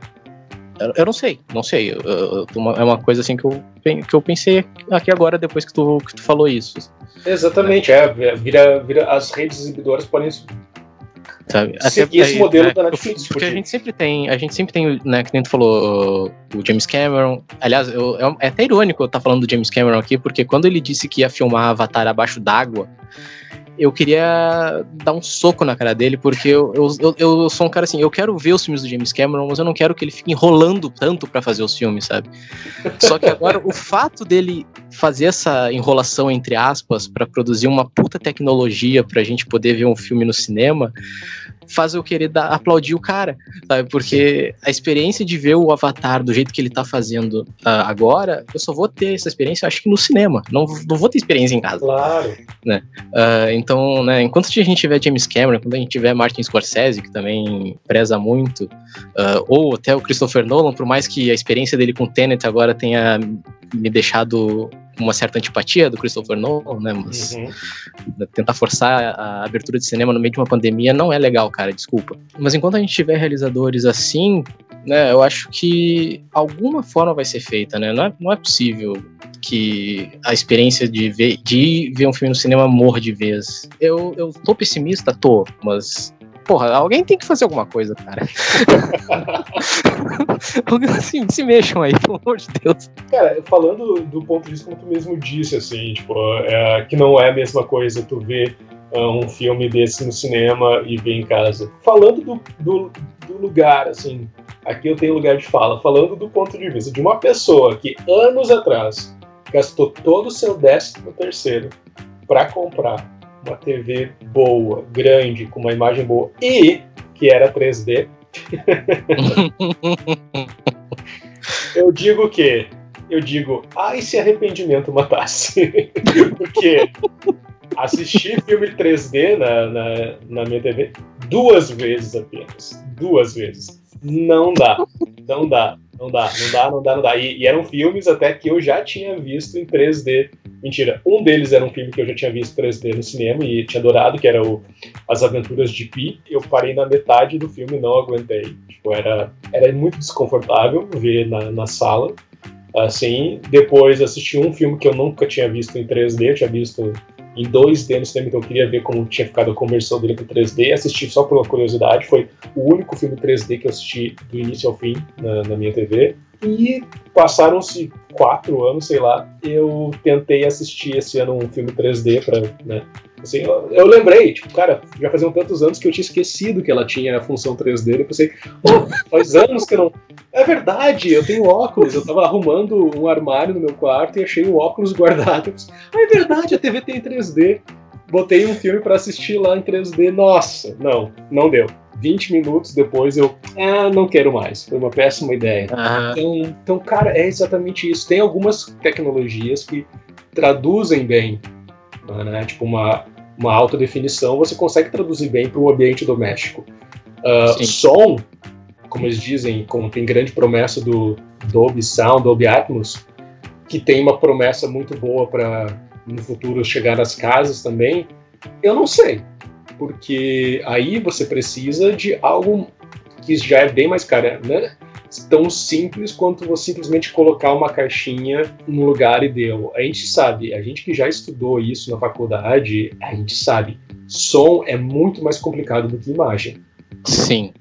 Eu, não sei, não sei. Eu, eu, é uma coisa assim que eu, que eu pensei aqui agora, depois que tu, que tu falou isso. Exatamente, é. Vira, vira, as redes exibidoras podem Sabe? Seguir esse modelo é, da Netflix. Porque a gente sempre tem, a gente sempre tem, né, que nem tu falou, o James Cameron. Aliás, eu, é, é até irônico eu estar tá falando do James Cameron aqui, porque quando ele disse que ia filmar Avatar abaixo d'água, eu queria dar um soco na cara dele, porque eu, eu, eu, sou um cara assim, eu quero ver os filmes do James Cameron, mas eu não quero que ele fique enrolando tanto para fazer os filmes, sabe? Só que agora o fato dele fazer essa enrolação entre aspas para produzir uma puta tecnologia pra gente poder ver um filme no cinema, faz eu querer dar, aplaudir o cara, sabe? Porque a experiência de ver o Avatar do jeito que ele tá fazendo uh, agora, eu só vou ter essa experiência, acho que no cinema. Não, não vou ter experiência em casa. Claro. Né? Uh, então, né, enquanto a gente tiver James Cameron, quando a gente tiver Martin Scorsese, que também preza muito, uh, ou até o Christopher Nolan, por mais que a experiência dele com Tenet agora tenha me deixado uma certa antipatia do Christopher Nolan, né? Mas uhum. tentar forçar a abertura de cinema no meio de uma pandemia não é legal, cara, desculpa. Mas enquanto a gente tiver realizadores assim, né, eu acho que alguma forma vai ser feita, né? Não é, não é possível que a experiência de ver, de ver um filme no cinema morra de vez. Eu, eu tô pessimista, tô, mas porra, alguém tem que fazer alguma coisa, cara. assim, se mexam aí, pelo amor de Deus. Cara, falando do ponto de vista como tu mesmo disse, assim, tipo, é, que não é a mesma coisa tu ver uh, um filme desse no cinema e ver em casa. Falando do, do, do lugar, assim, aqui eu tenho lugar de fala, falando do ponto de vista de uma pessoa que anos atrás gastou todo o seu décimo terceiro para comprar uma TV boa, grande, com uma imagem boa e que era 3D. eu digo que eu digo, ai, se arrependimento matasse. Porque assisti filme 3D na, na, na minha TV duas vezes apenas. Duas vezes. Não dá. Não dá. Não dá, não dá, não dá, não dá. E, e, eram filmes até que eu já tinha visto em 3D. Mentira, um deles era um filme que eu já tinha visto em 3D no cinema e tinha adorado, que era o As Aventuras de Pi. Eu parei na metade do filme e não aguentei. Tipo, era, era muito desconfortável ver na, na sala. Assim, depois assisti um filme que eu nunca tinha visto em 3D, eu tinha visto em 2D no cinema, então eu queria ver como tinha ficado a conversão dele para 3D. Assisti só por uma curiosidade, foi o único filme 3D que eu assisti do início ao fim na, na minha TV. E passaram-se quatro anos, sei lá, eu tentei assistir esse ano um filme 3D para, né, Assim, eu, eu, lembrei, tipo, cara, já faziam tantos anos que eu tinha esquecido que ela tinha a função 3D. Eu pensei, oh, faz anos que eu não. É verdade, eu tenho óculos. Eu tava arrumando um armário no meu quarto e achei o óculos guardado. Ah, é verdade, a TV tem 3D. Botei um filme para assistir lá em 3D. Nossa, não, não deu. 20 minutos depois eu, ah, não quero mais. Foi uma péssima ideia. Então, então, cara, é exatamente isso. Tem algumas tecnologias que traduzem bem né? Tipo uma, uma alta definição, você consegue traduzir bem para o ambiente doméstico. Uh, som, como eles dizem, como tem grande promessa do Dolby Sound, Dolby Atmos, que tem uma promessa muito boa para no futuro chegar às casas também, eu não sei, porque aí você precisa de algo que já é bem mais caro, né? Tão simples quanto você simplesmente colocar uma caixinha no lugar e deu. A gente sabe, a gente que já estudou isso na faculdade, a gente sabe, som é muito mais complicado do que imagem. Sim.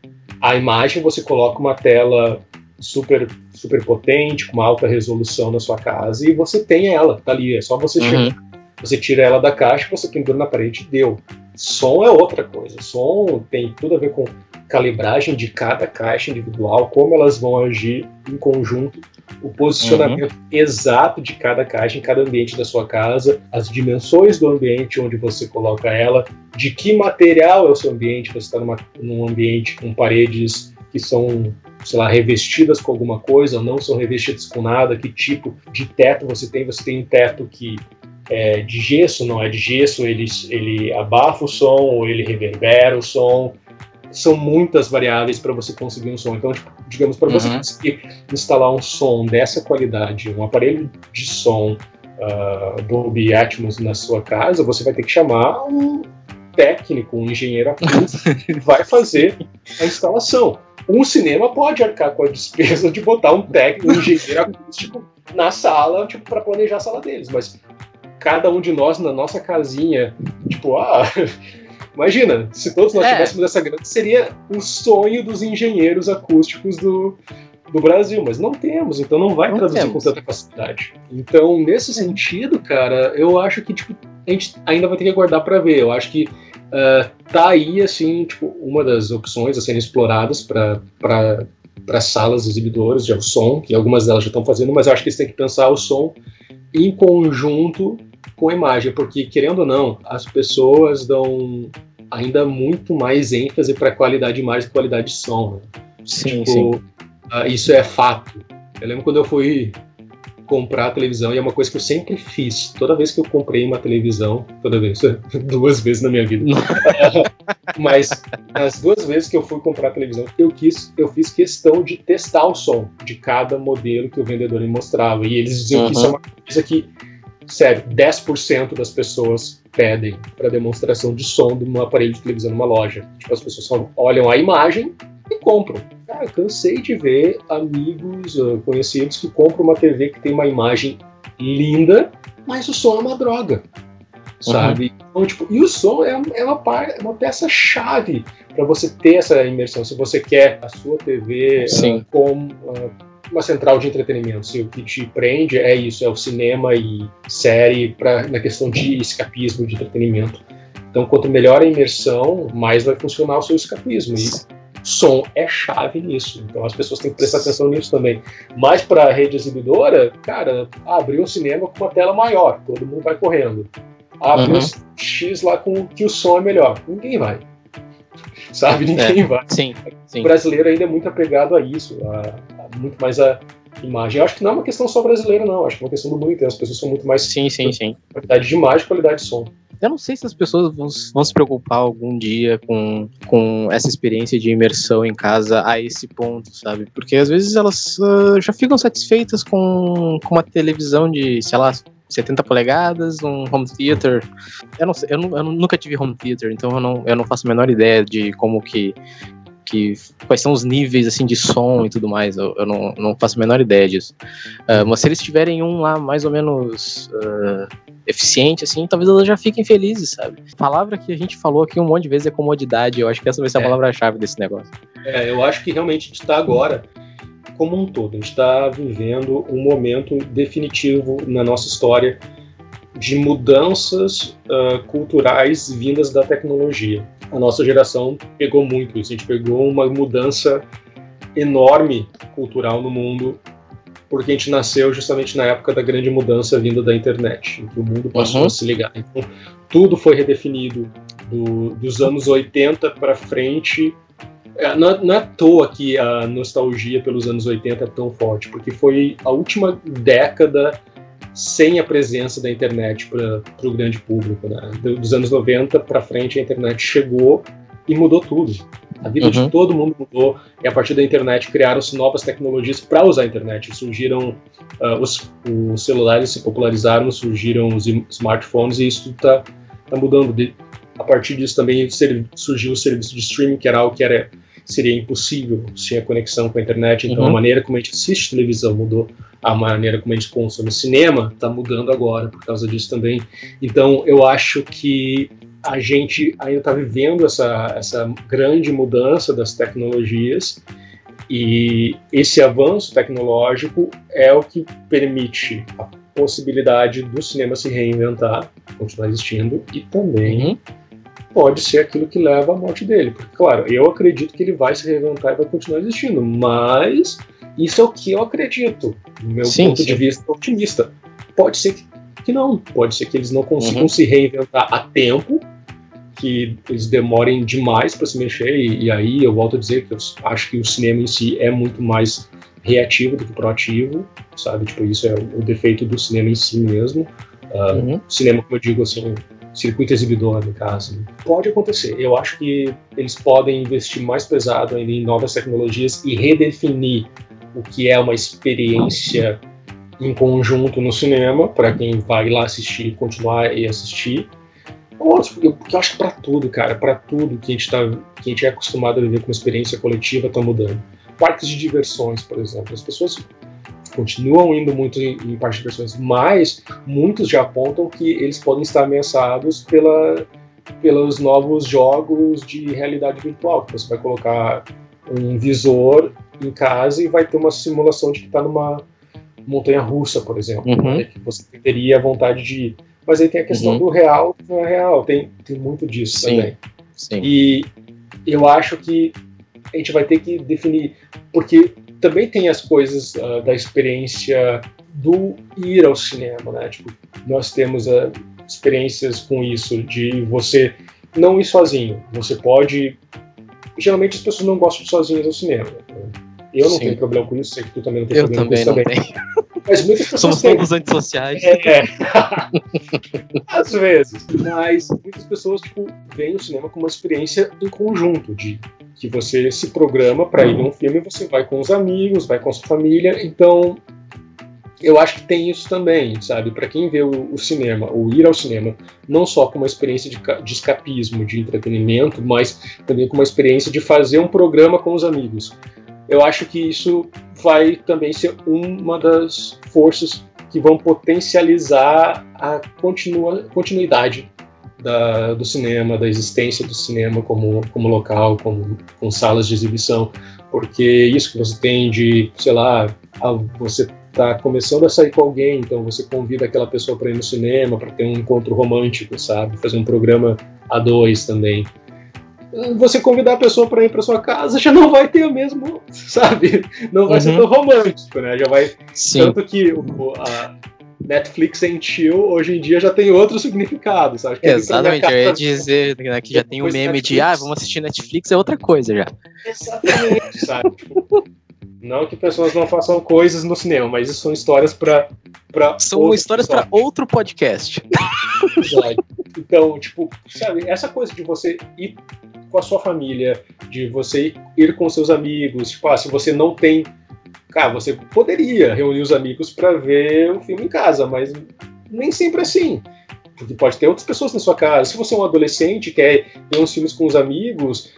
A imagem você coloca uma tela super super potente, com uma alta resolução na sua casa e você tem ela, tá ali, é só você uhum. chegar, você tira ela da caixa, você pendura na parede e deu. Som é outra coisa. Som tem tudo a ver com calibragem de cada caixa individual, como elas vão agir em conjunto, o posicionamento uhum. exato de cada caixa em cada ambiente da sua casa, as dimensões do ambiente onde você coloca ela, de que material é o seu ambiente, você está num ambiente com paredes que são sei lá, revestidas com alguma coisa, ou não são revestidas com nada, que tipo de teto você tem, você tem um teto que é de gesso, não é de gesso, ele, ele abafa o som ou ele reverbera o som, são muitas variáveis para você conseguir um som. Então, tipo, digamos, para você uhum. conseguir instalar um som dessa qualidade, um aparelho de som uh, Dolby Atmos na sua casa, você vai ter que chamar um técnico, um engenheiro acústico que vai fazer a instalação. Um cinema pode arcar com a despesa de botar um técnico, um engenheiro acústico na sala, tipo, para planejar a sala deles, mas cada um de nós na nossa casinha, tipo, ah, Imagina, se todos nós é. tivéssemos essa grana, seria o sonho dos engenheiros acústicos do, do Brasil, mas não temos, então não vai não traduzir temos. com tanta facilidade. Então, nesse sentido, cara, eu acho que tipo, a gente ainda vai ter que aguardar para ver. Eu acho que uh, tá aí, assim, tipo, uma das opções a serem exploradas para para salas exibidoras de som, que algumas delas já estão fazendo, mas eu acho que eles têm que pensar o som em conjunto com a imagem, porque querendo ou não, as pessoas dão ainda muito mais ênfase para qualidade de imagem e qualidade de som. Né? Sim, tipo, sim. Uh, isso é fato. Eu lembro quando eu fui comprar a televisão, e é uma coisa que eu sempre fiz. Toda vez que eu comprei uma televisão, toda vez, duas vezes na minha vida. Mas as duas vezes que eu fui comprar a televisão, eu quis, eu fiz questão de testar o som de cada modelo que o vendedor me mostrava. E eles diziam uhum. que isso é uma coisa que sério, 10% das pessoas pedem para demonstração de som de um aparelho de televisão numa loja. Tipo, as pessoas só olham a imagem e compram. Cara, cansei de ver amigos, uh, conhecidos que compram uma TV que tem uma imagem linda, mas o som é uma droga, sabe? Uhum. Então, tipo, e o som é, é uma, é uma peça-chave para você ter essa imersão. Se você quer a sua TV uh, com uh, uma central de entretenimento. Se o que te prende é isso, é o cinema e série pra, na questão de escapismo, de entretenimento. Então, quanto melhor a imersão, mais vai funcionar o seu escapismo. E som é chave nisso. Então, as pessoas têm que prestar atenção nisso também. Mas para a rede exibidora, cara, abrir um cinema com uma tela maior, todo mundo vai correndo. Abre uhum. um X lá com que o som é melhor. Ninguém vai. Sabe? Ninguém é. vai. Sim, sim. O brasileiro ainda é muito apegado a isso, a, muito mais a, imagem. Eu acho que não é uma questão só brasileira, não. Eu acho que é uma questão do mundo inteiro. As pessoas são muito mais. Sim, sim, sim. Qualidade de imagem qualidade de som. Eu não sei se as pessoas vão, vão, se preocupar algum dia com, com essa experiência de imersão em casa a esse ponto, sabe? Porque às vezes elas uh, já ficam satisfeitas com, com uma televisão de, sei lá, 70 polegadas, um home theater. Eu, não, eu, não, eu nunca tive home theater, então eu não, eu não faço a menor ideia de como que, que quais são os níveis assim de som e tudo mais. Eu, eu não, não faço a menor ideia disso. Uh, mas se eles tiverem um lá mais ou menos uh, eficiente, assim, talvez elas já fiquem felizes, sabe? A palavra que a gente falou aqui um monte de vezes é comodidade. Eu acho que essa vai ser a é. palavra-chave desse negócio. É, eu acho que realmente a gente está agora como um todo. A gente está vivendo um momento definitivo na nossa história de mudanças uh, culturais vindas da tecnologia. A nossa geração pegou muito isso. A gente pegou uma mudança enorme cultural no mundo porque a gente nasceu justamente na época da grande mudança vinda da internet, em que o mundo passou uhum. a se ligar. Então, tudo foi redefinido do, dos anos 80 para frente não, é, não é à toa que a nostalgia pelos anos 80 é tão forte, porque foi a última década sem a presença da internet para o grande público. Né? Dos anos 90 para frente, a internet chegou e mudou tudo. A vida uhum. de todo mundo mudou e a partir da internet criaram-se novas tecnologias para usar a internet. Surgiram uh, os, os, celulares se popularizaram, surgiram os smartphones e isso está tá mudando. De, a partir disso também surgiu o serviço de streaming, que era algo que era seria impossível sem a conexão com a internet. Então, uhum. a maneira como a gente assiste televisão mudou, a maneira como a gente consome cinema está mudando agora por causa disso também. Então, eu acho que a gente ainda está vivendo essa, essa grande mudança das tecnologias e esse avanço tecnológico é o que permite a possibilidade do cinema se reinventar, continuar existindo e também uhum pode ser aquilo que leva à morte dele. Porque, claro, eu acredito que ele vai se reinventar e vai continuar existindo, mas isso é o que eu acredito, do meu sim, ponto sim. de vista otimista. Pode ser que não, pode ser que eles não consigam uhum. se reinventar a tempo, que eles demorem demais para se mexer, e, e, aí eu volto a dizer que eu acho que o cinema em si é muito mais reativo do que proativo, sabe? Tipo, isso é o defeito do cinema em si mesmo. Uh, uhum. Cinema, como eu digo, assim, circuito exibidor, no caso. Pode acontecer. Eu acho que eles podem investir mais pesado ainda em novas tecnologias e redefinir o que é uma experiência em conjunto no cinema, para quem vai lá assistir, continuar e assistir. Porque eu acho que para tudo, cara, para tudo que a, gente tá, que a gente é acostumado a viver com uma experiência coletiva está mudando. Parques de diversões, por exemplo. As pessoas continuam indo muito em, em partes de versões, mas muitos já apontam que eles podem estar ameaçados pela, pelos novos jogos de realidade virtual, que você vai colocar um visor em casa e vai ter uma simulação de que está numa montanha russa, por exemplo, uhum. né, que você teria vontade de ir. Mas aí tem a questão uhum. do real, não é real, tem, tem muito disso Sim. também. Sim. E eu acho que a gente vai ter que definir, porque também tem as coisas uh, da experiência do ir ao cinema, né? Tipo, nós temos uh, experiências com isso de você não ir sozinho. Você pode. Geralmente as pessoas não gostam de ir sozinhas ao cinema. Eu não Sim. tenho problema com isso, sei que tu também não tem eu problema também com isso também. Tenho. Mas muitas pessoas Somos têm. todos antissociais. É. Às vezes. Mas muitas pessoas, tipo, veem o cinema como uma experiência em conjunto, de que você se programa para ir num filme, você vai com os amigos, vai com a sua família, então eu acho que tem isso também, sabe? Para quem vê o, o, cinema, ou ir ao cinema, não só como uma experiência de, de, escapismo, de entretenimento, mas também como uma experiência de fazer um programa com os amigos. Eu acho que isso vai também ser uma das forças que vão potencializar a continua, continuidade da, do cinema, da existência do cinema como, como local, como, com salas de exibição, porque isso que você tem de, sei lá, você está começando a sair com alguém, então você convida aquela pessoa para ir no cinema, para ter um encontro romântico, sabe? Fazer um programa a dois também. Você convidar a pessoa para ir para sua casa já não vai ter o mesmo, sabe? Não vai uhum. ser tão romântico, né? Já vai. Sim. Tanto que o, a, Netflix and chill hoje em dia já tem outro significado, sabe? Exatamente, eu ia dizer né, que já tem um meme Netflix. de ah, vamos assistir Netflix, é outra coisa já. Exatamente, sabe? Tipo, Não que pessoas não façam coisas no cinema, mas isso são histórias para São histórias para outro podcast. Então, tipo, sabe, essa coisa de você ir com a sua família, de você ir com seus amigos, tipo, ah, se você não tem. Cara, você poderia reunir os amigos para ver o filme em casa, mas nem sempre é assim. Porque pode ter outras pessoas na sua casa. Se você é um adolescente quer ver uns filmes com os amigos,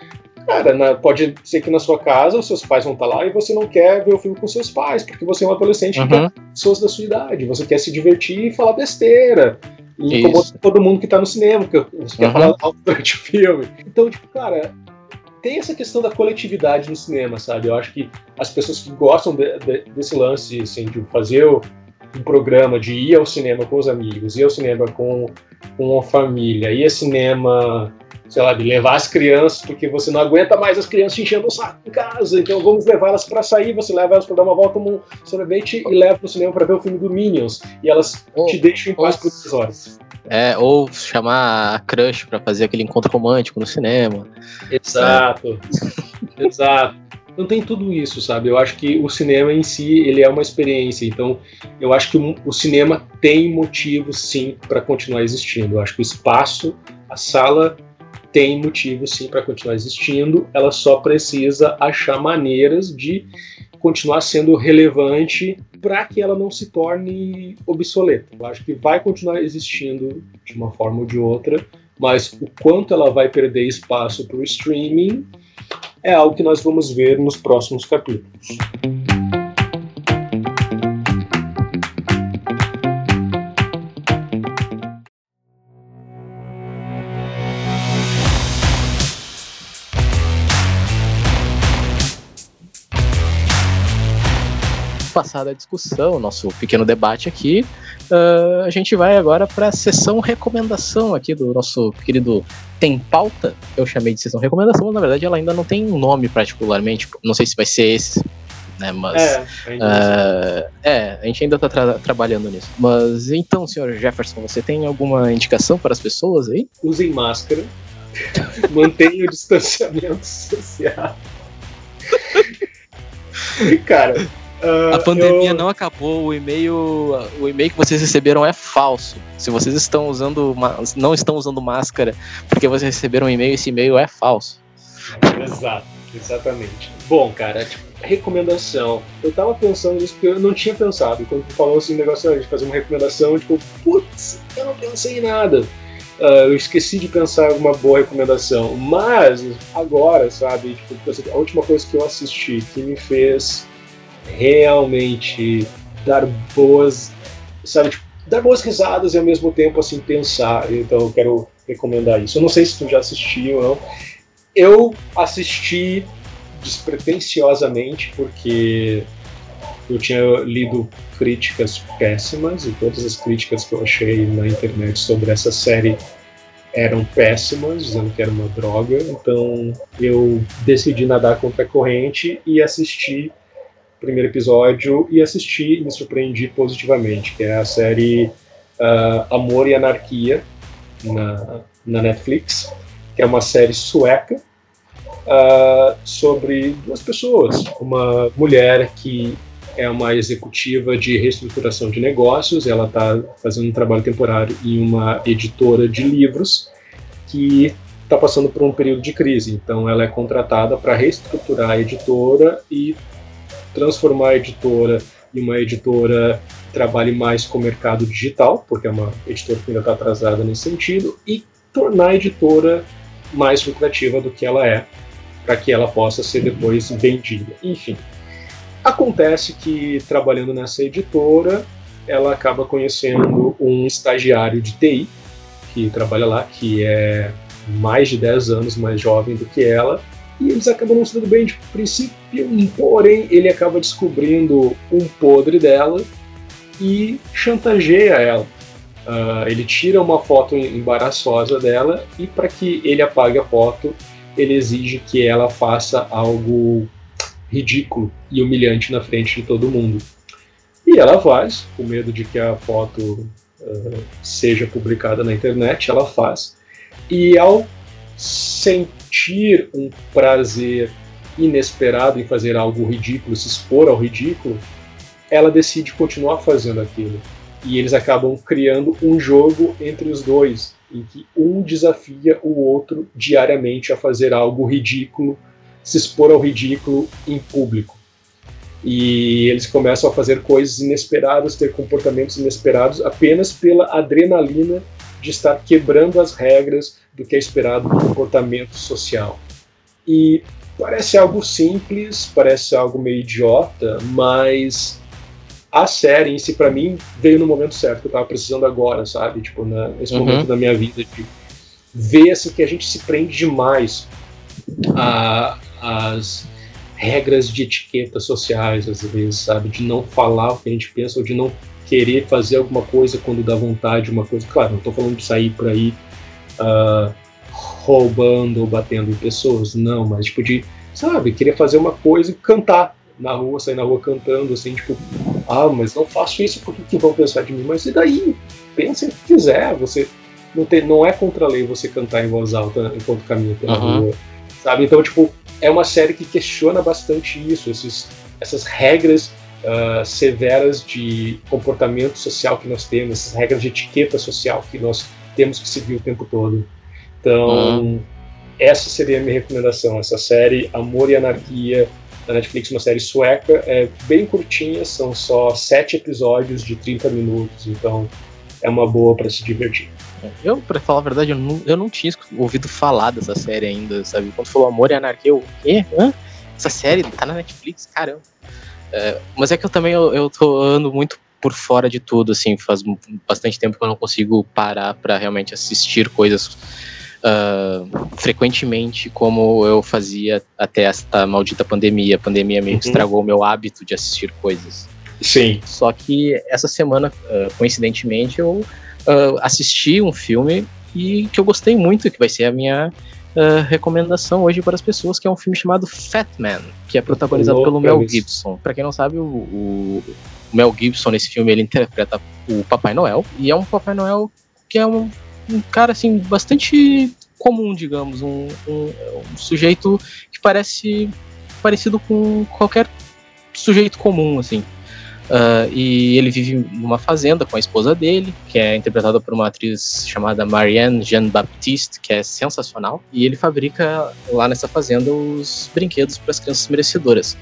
cara, na, pode ser que na sua casa os seus pais vão estar lá e você não quer ver o filme com seus pais, porque você é um adolescente uhum. que quer pessoas da sua idade. Você quer se divertir e falar besteira. E incomoda todo mundo que está no cinema, que você quer uhum. falar alto durante o filme. Então, tipo, cara, tem essa questão da coletividade no cinema, sabe? Eu acho que as pessoas que gostam de, de, desse lance, assim, de fazer o, um programa de ir ao cinema com os amigos, ir ao cinema com, com a família, ir ao cinema, sei lá, de levar as crianças, porque você não aguenta mais as crianças enchendo o saco em casa, então vamos levar elas para sair, você leva elas para dar uma volta, um sorvete e leva para o cinema para ver o filme do Minions, e elas ou, te deixam em paz por duas horas. É, ou chamar a crush para fazer aquele encontro romântico no cinema. Exato. Exato não tem tudo isso, sabe? Eu acho que o cinema em si, ele é uma experiência. Então, eu acho que o, o cinema tem motivo, sim, para continuar existindo. Eu acho que o espaço, a sala, tem motivo, sim, para continuar existindo. Ela só precisa achar maneiras de continuar sendo relevante para que ela não se torne obsoleta. Eu acho que vai continuar existindo de uma forma ou de outra, mas o quanto ela vai perder espaço para o streaming é algo que nós vamos ver nos próximos capítulos. Passada a discussão, nosso pequeno debate aqui, uh, a gente vai agora para a sessão recomendação aqui do nosso querido Tem Pauta. Eu chamei de sessão recomendação, mas na verdade ela ainda não tem um nome particularmente. Não sei se vai ser esse, né? Mas. É, uh, é a gente ainda está tra trabalhando nisso. Mas então, senhor Jefferson, você tem alguma indicação para as pessoas aí? Usem máscara. Mantenha o distanciamento social. Cara, Uh, a pandemia eu... não acabou, o e-mail, o e-mail que vocês receberam é falso. Se vocês estão usando, não estão usando máscara porque vocês receberam um e-mail, esse e-mail é falso. Exato, exatamente. Bom, cara, tipo, recomendação. Eu tava pensando nisso porque eu não tinha pensado. Quando tu falou assim, negócio de fazer uma recomendação, tipo, putz, eu não pensei em nada. Uh, eu esqueci de pensar uma boa recomendação. Mas, agora, sabe, tipo, a última coisa que eu assisti que me fez realmente dar boas, sabe, tipo, dar boas risadas e ao mesmo tempo assim pensar. Então eu quero recomendar isso. Eu não sei se tu já assistiu ou não. Eu assisti despretensiosamente porque eu tinha lido críticas péssimas e todas as críticas que eu achei na internet sobre essa série eram péssimas, dizendo que era uma droga. Então eu decidi nadar contra a corrente e assistir primeiro episódio e assisti e me surpreendi positivamente, que é a série uh, Amor e Anarquia na, na Netflix, que é uma série sueca uh, sobre duas pessoas, uma mulher que é uma executiva de reestruturação de negócios, ela está fazendo um trabalho temporário em uma editora de livros que está passando por um período de crise. Então, ela é contratada para reestruturar a editora e transformar a editora em uma editora que trabalhe mais com o mercado digital, porque é uma editora que ainda está atrasada nesse sentido, e tornar a editora mais lucrativa do que ela é, para que ela possa ser depois vendida. Enfim, acontece que trabalhando nessa editora, ela acaba conhecendo um estagiário de TI que trabalha lá, que é mais de 10 anos mais jovem do que ela, e eles acabam não se dando bem de princípio, porém ele acaba descobrindo um podre dela e chantageia ela. Uh, ele tira uma foto embaraçosa dela e para que ele apague a foto, ele exige que ela faça algo ridículo e humilhante na frente de todo mundo. E ela faz, com medo de que a foto uh, seja publicada na internet, ela faz. E ao sentir um prazer inesperado em fazer algo ridículo, se expor ao ridículo, ela decide continuar fazendo aquilo. E eles acabam criando um jogo entre os dois, em que um desafia o outro diariamente a fazer algo ridículo, se expor ao ridículo em público. E eles começam a fazer coisas inesperadas, ter comportamentos inesperados apenas pela adrenalina de estar quebrando as regras do que é esperado do comportamento social. E parece algo simples, parece algo meio idiota, mas a série em si, para mim, veio no momento certo, que eu tava precisando agora, sabe? Tipo, nesse uhum. momento da minha vida, de ver assim, que a gente se prende demais às regras de etiqueta sociais, às vezes, sabe? De não falar o que a gente pensa, ou de não querer fazer alguma coisa quando dá vontade, uma coisa. Claro, não tô falando de sair por aí uh, roubando ou batendo em pessoas, não, mas tipo de, sabe, querer fazer uma coisa e cantar na rua, sair na rua cantando, assim, tipo, ah, mas não faço isso porque que vão pensar de mim? Mas e daí? Pensa o que quiser, você não, tem, não é contra a lei você cantar em voz alta enquanto caminha pela uhum. rua, sabe? Então, tipo, é uma série que questiona bastante isso, esses, essas regras uh, severas de comportamento social que nós temos, essas regras de etiqueta social que nós temos que seguir o tempo todo. Então, uhum. essa seria a minha recomendação, essa série Amor e Anarquia, da Netflix, uma série sueca, é bem curtinha, são só sete episódios de 30 minutos, então é uma boa para se divertir. Eu, pra falar a verdade, eu não, eu não tinha ouvido falar dessa série ainda, sabe? Quando falou Amor e Anarquia, eu, o quê? Hã? Essa série tá na Netflix? Caramba. É, mas é que eu também, eu, eu tô ando muito por fora de tudo, assim, faz bastante tempo que eu não consigo parar para realmente assistir coisas uh, frequentemente como eu fazia até esta maldita pandemia. A pandemia que uhum. estragou o meu hábito de assistir coisas. Sim. Só que essa semana, uh, coincidentemente, eu uh, assisti um filme e que eu gostei muito, que vai ser a minha Uh, recomendação hoje para as pessoas, que é um filme chamado Fat Man, que é protagonizado pelo Mel Gibson. Para quem não sabe, o, o, Mel Gibson nesse filme ele interpreta o Papai Noel e é um Papai Noel que é um um cara assim bastante comum, digamos, um, um, um, sujeito que parece parecido com qualquer sujeito comum, assim. Uh, e ele vive numa fazenda com a esposa dele, que é interpretada por uma atriz chamada Marianne Jean Baptiste, que é sensacional. E ele fabrica lá nessa fazenda os brinquedos para as crianças merecedoras.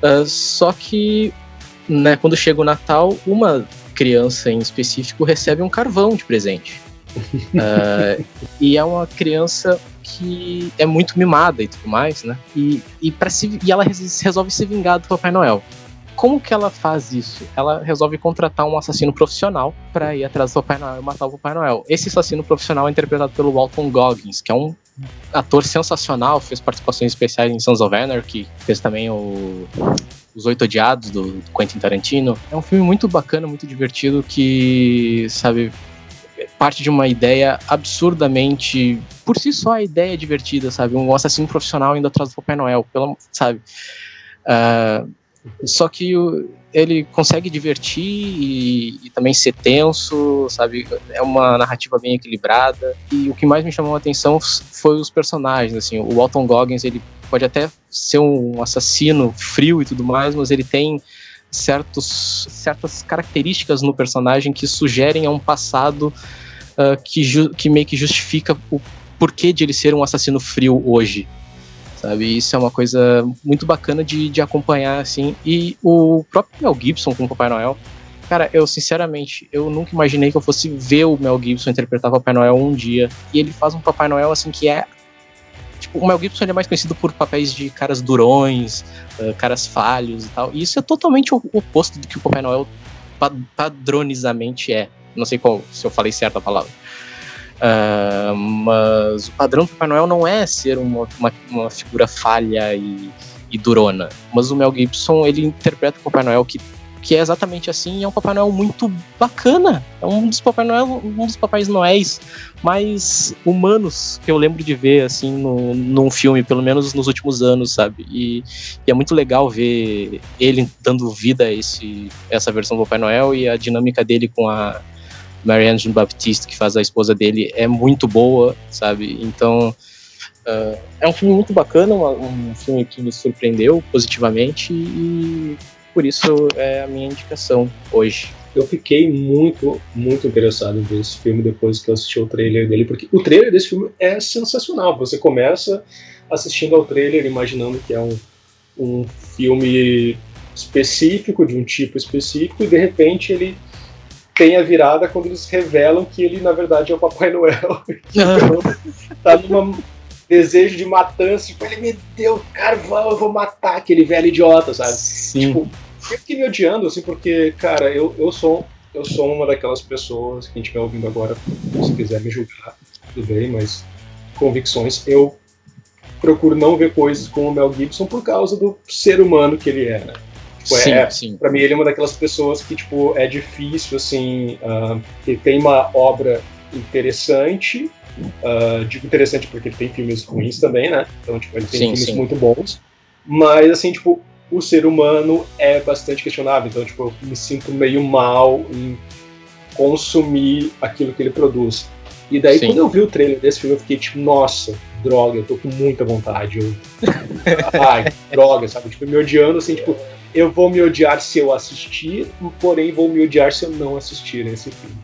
Uh, só que, né, quando chega o Natal, uma criança em específico recebe um carvão de presente uh, e é uma criança que é muito mimada e tudo mais, né? E, e, se, e ela resolve se vingar do Papai Noel. Como que ela faz isso? Ela resolve contratar um assassino profissional para ir atrás do Papai Noel e matar o Papai Noel. Esse assassino profissional é interpretado pelo Walton Goggins, que é um ator sensacional, fez participações especiais em Sons of Anarchy, fez também o os Oito Odiados do, Quentin Tarantino. É um filme muito bacana, muito divertido que, sabe, parte de uma ideia absurdamente. Por si só, a ideia é divertida, sabe? Um assassino profissional indo atrás do Papai Noel, pelo, sabe? Uh, só que o, ele consegue divertir e, e, também ser tenso, sabe? É uma narrativa bem equilibrada. E o que mais me chamou a atenção foi os personagens, assim. O Walton Goggins, ele pode até ser um assassino frio e tudo mais, mas ele tem certos, certas características no personagem que sugerem a um passado uh, que, que meio que justifica o porquê de ele ser um assassino frio hoje. Sabe? Isso é uma coisa muito bacana de, de acompanhar, assim. E o próprio Mel Gibson com o Papai Noel, cara, eu sinceramente, eu nunca imaginei que eu fosse ver o Mel Gibson interpretar o Papai Noel um dia. E ele faz um Papai Noel, assim, que é Tipo, o Mel Gibson é mais conhecido por papéis de caras durões, uh, caras falhos e tal. E isso é totalmente o oposto do que o Papai Noel padronizamente é. Não sei qual, se eu falei certo a palavra. Uh, mas o padrão do Papai Noel não é ser uma, uma, uma figura falha e, e, durona. Mas o Mel Gibson, ele interpreta o Papai Noel que que é exatamente assim, e é um Papai Noel muito bacana. É um dos Papai Noel, um dos Papais Noéis mais humanos que eu lembro de ver, assim, no, num filme, pelo menos nos últimos anos, sabe? E, e é muito legal ver ele dando vida a esse, essa versão do Papai Noel e a dinâmica dele com a Marianne Jean Baptiste, que faz a esposa dele, é muito boa, sabe? Então, Uh, é um filme muito bacana, uma, um filme que me surpreendeu positivamente e por isso é a minha indicação hoje. Eu fiquei muito, muito interessado em ver esse filme depois que eu assisti o trailer dele, porque o trailer desse filme é sensacional. Você começa assistindo ao trailer imaginando que é um, um filme específico, de um tipo específico, e de repente ele tem a virada quando eles revelam que ele, na verdade, é o Papai Noel. tá num desejo de matança, tipo, ele me deu carvão, eu vou matar aquele velho idiota, sabe? Sim. Tipo, eu fiquei me odiando, assim, porque, cara, eu, eu sou eu sou uma daquelas pessoas que a gente vai ouvindo agora, se quiser me julgar, tudo bem, mas convicções, eu procuro não ver coisas com o Mel Gibson por causa do ser humano que ele é, né? Tipo, sim, é, sim. Pra mim, ele é uma daquelas pessoas que, tipo, é difícil, assim, uh, ele tem uma obra interessante, uh, digo interessante porque ele tem filmes ruins também, né? Então, tipo, ele tem sim, filmes muito bons, mas, assim, tipo, o ser humano é bastante questionável, então, tipo, eu me sinto meio mal em consumir aquilo que ele produz. E daí, quando eu vi o trailer desse filme, eu fiquei tipo, nossa, droga, eu tô com muita vontade. Eu... Ai, droga, sabe? Tipo, me odiando, assim, tipo, eu vou me odiar se eu assistir, porém vou me odiar se eu não assistir esse filme.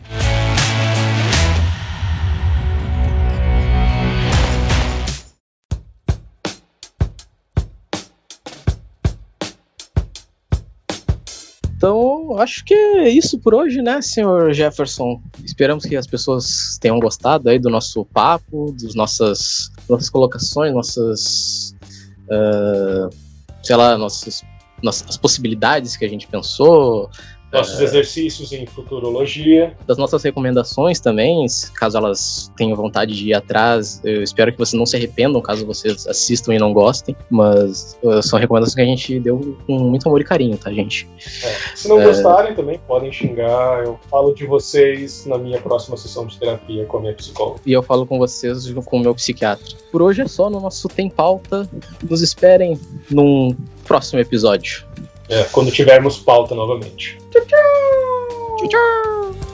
Então, acho que é isso por hoje, né, senhor Jefferson? Esperamos que as pessoas tenham gostado aí do nosso papo, das nossas, nossas colocações, nossas. Uh, sei lá, nossas as possibilidades que a gente pensou. Nossos é, exercícios em futurologia. Das nossas recomendações também, caso elas tenham vontade de ir atrás. Eu espero que vocês não se arrependam caso vocês assistam e não gostem. Mas uh, são recomendações que a gente deu com muito amor e carinho, tá, gente? É. Se não é... gostarem, também podem xingar. Eu falo de vocês na minha próxima sessão de terapia com a minha psicóloga. E eu falo com vocês com o meu psiquiatra. Por hoje é só no nosso Tem Pauta. Nos esperem num próximo episódio. É, quando tivermos pauta novamente. Tchau, tchau! Tchau, tchau!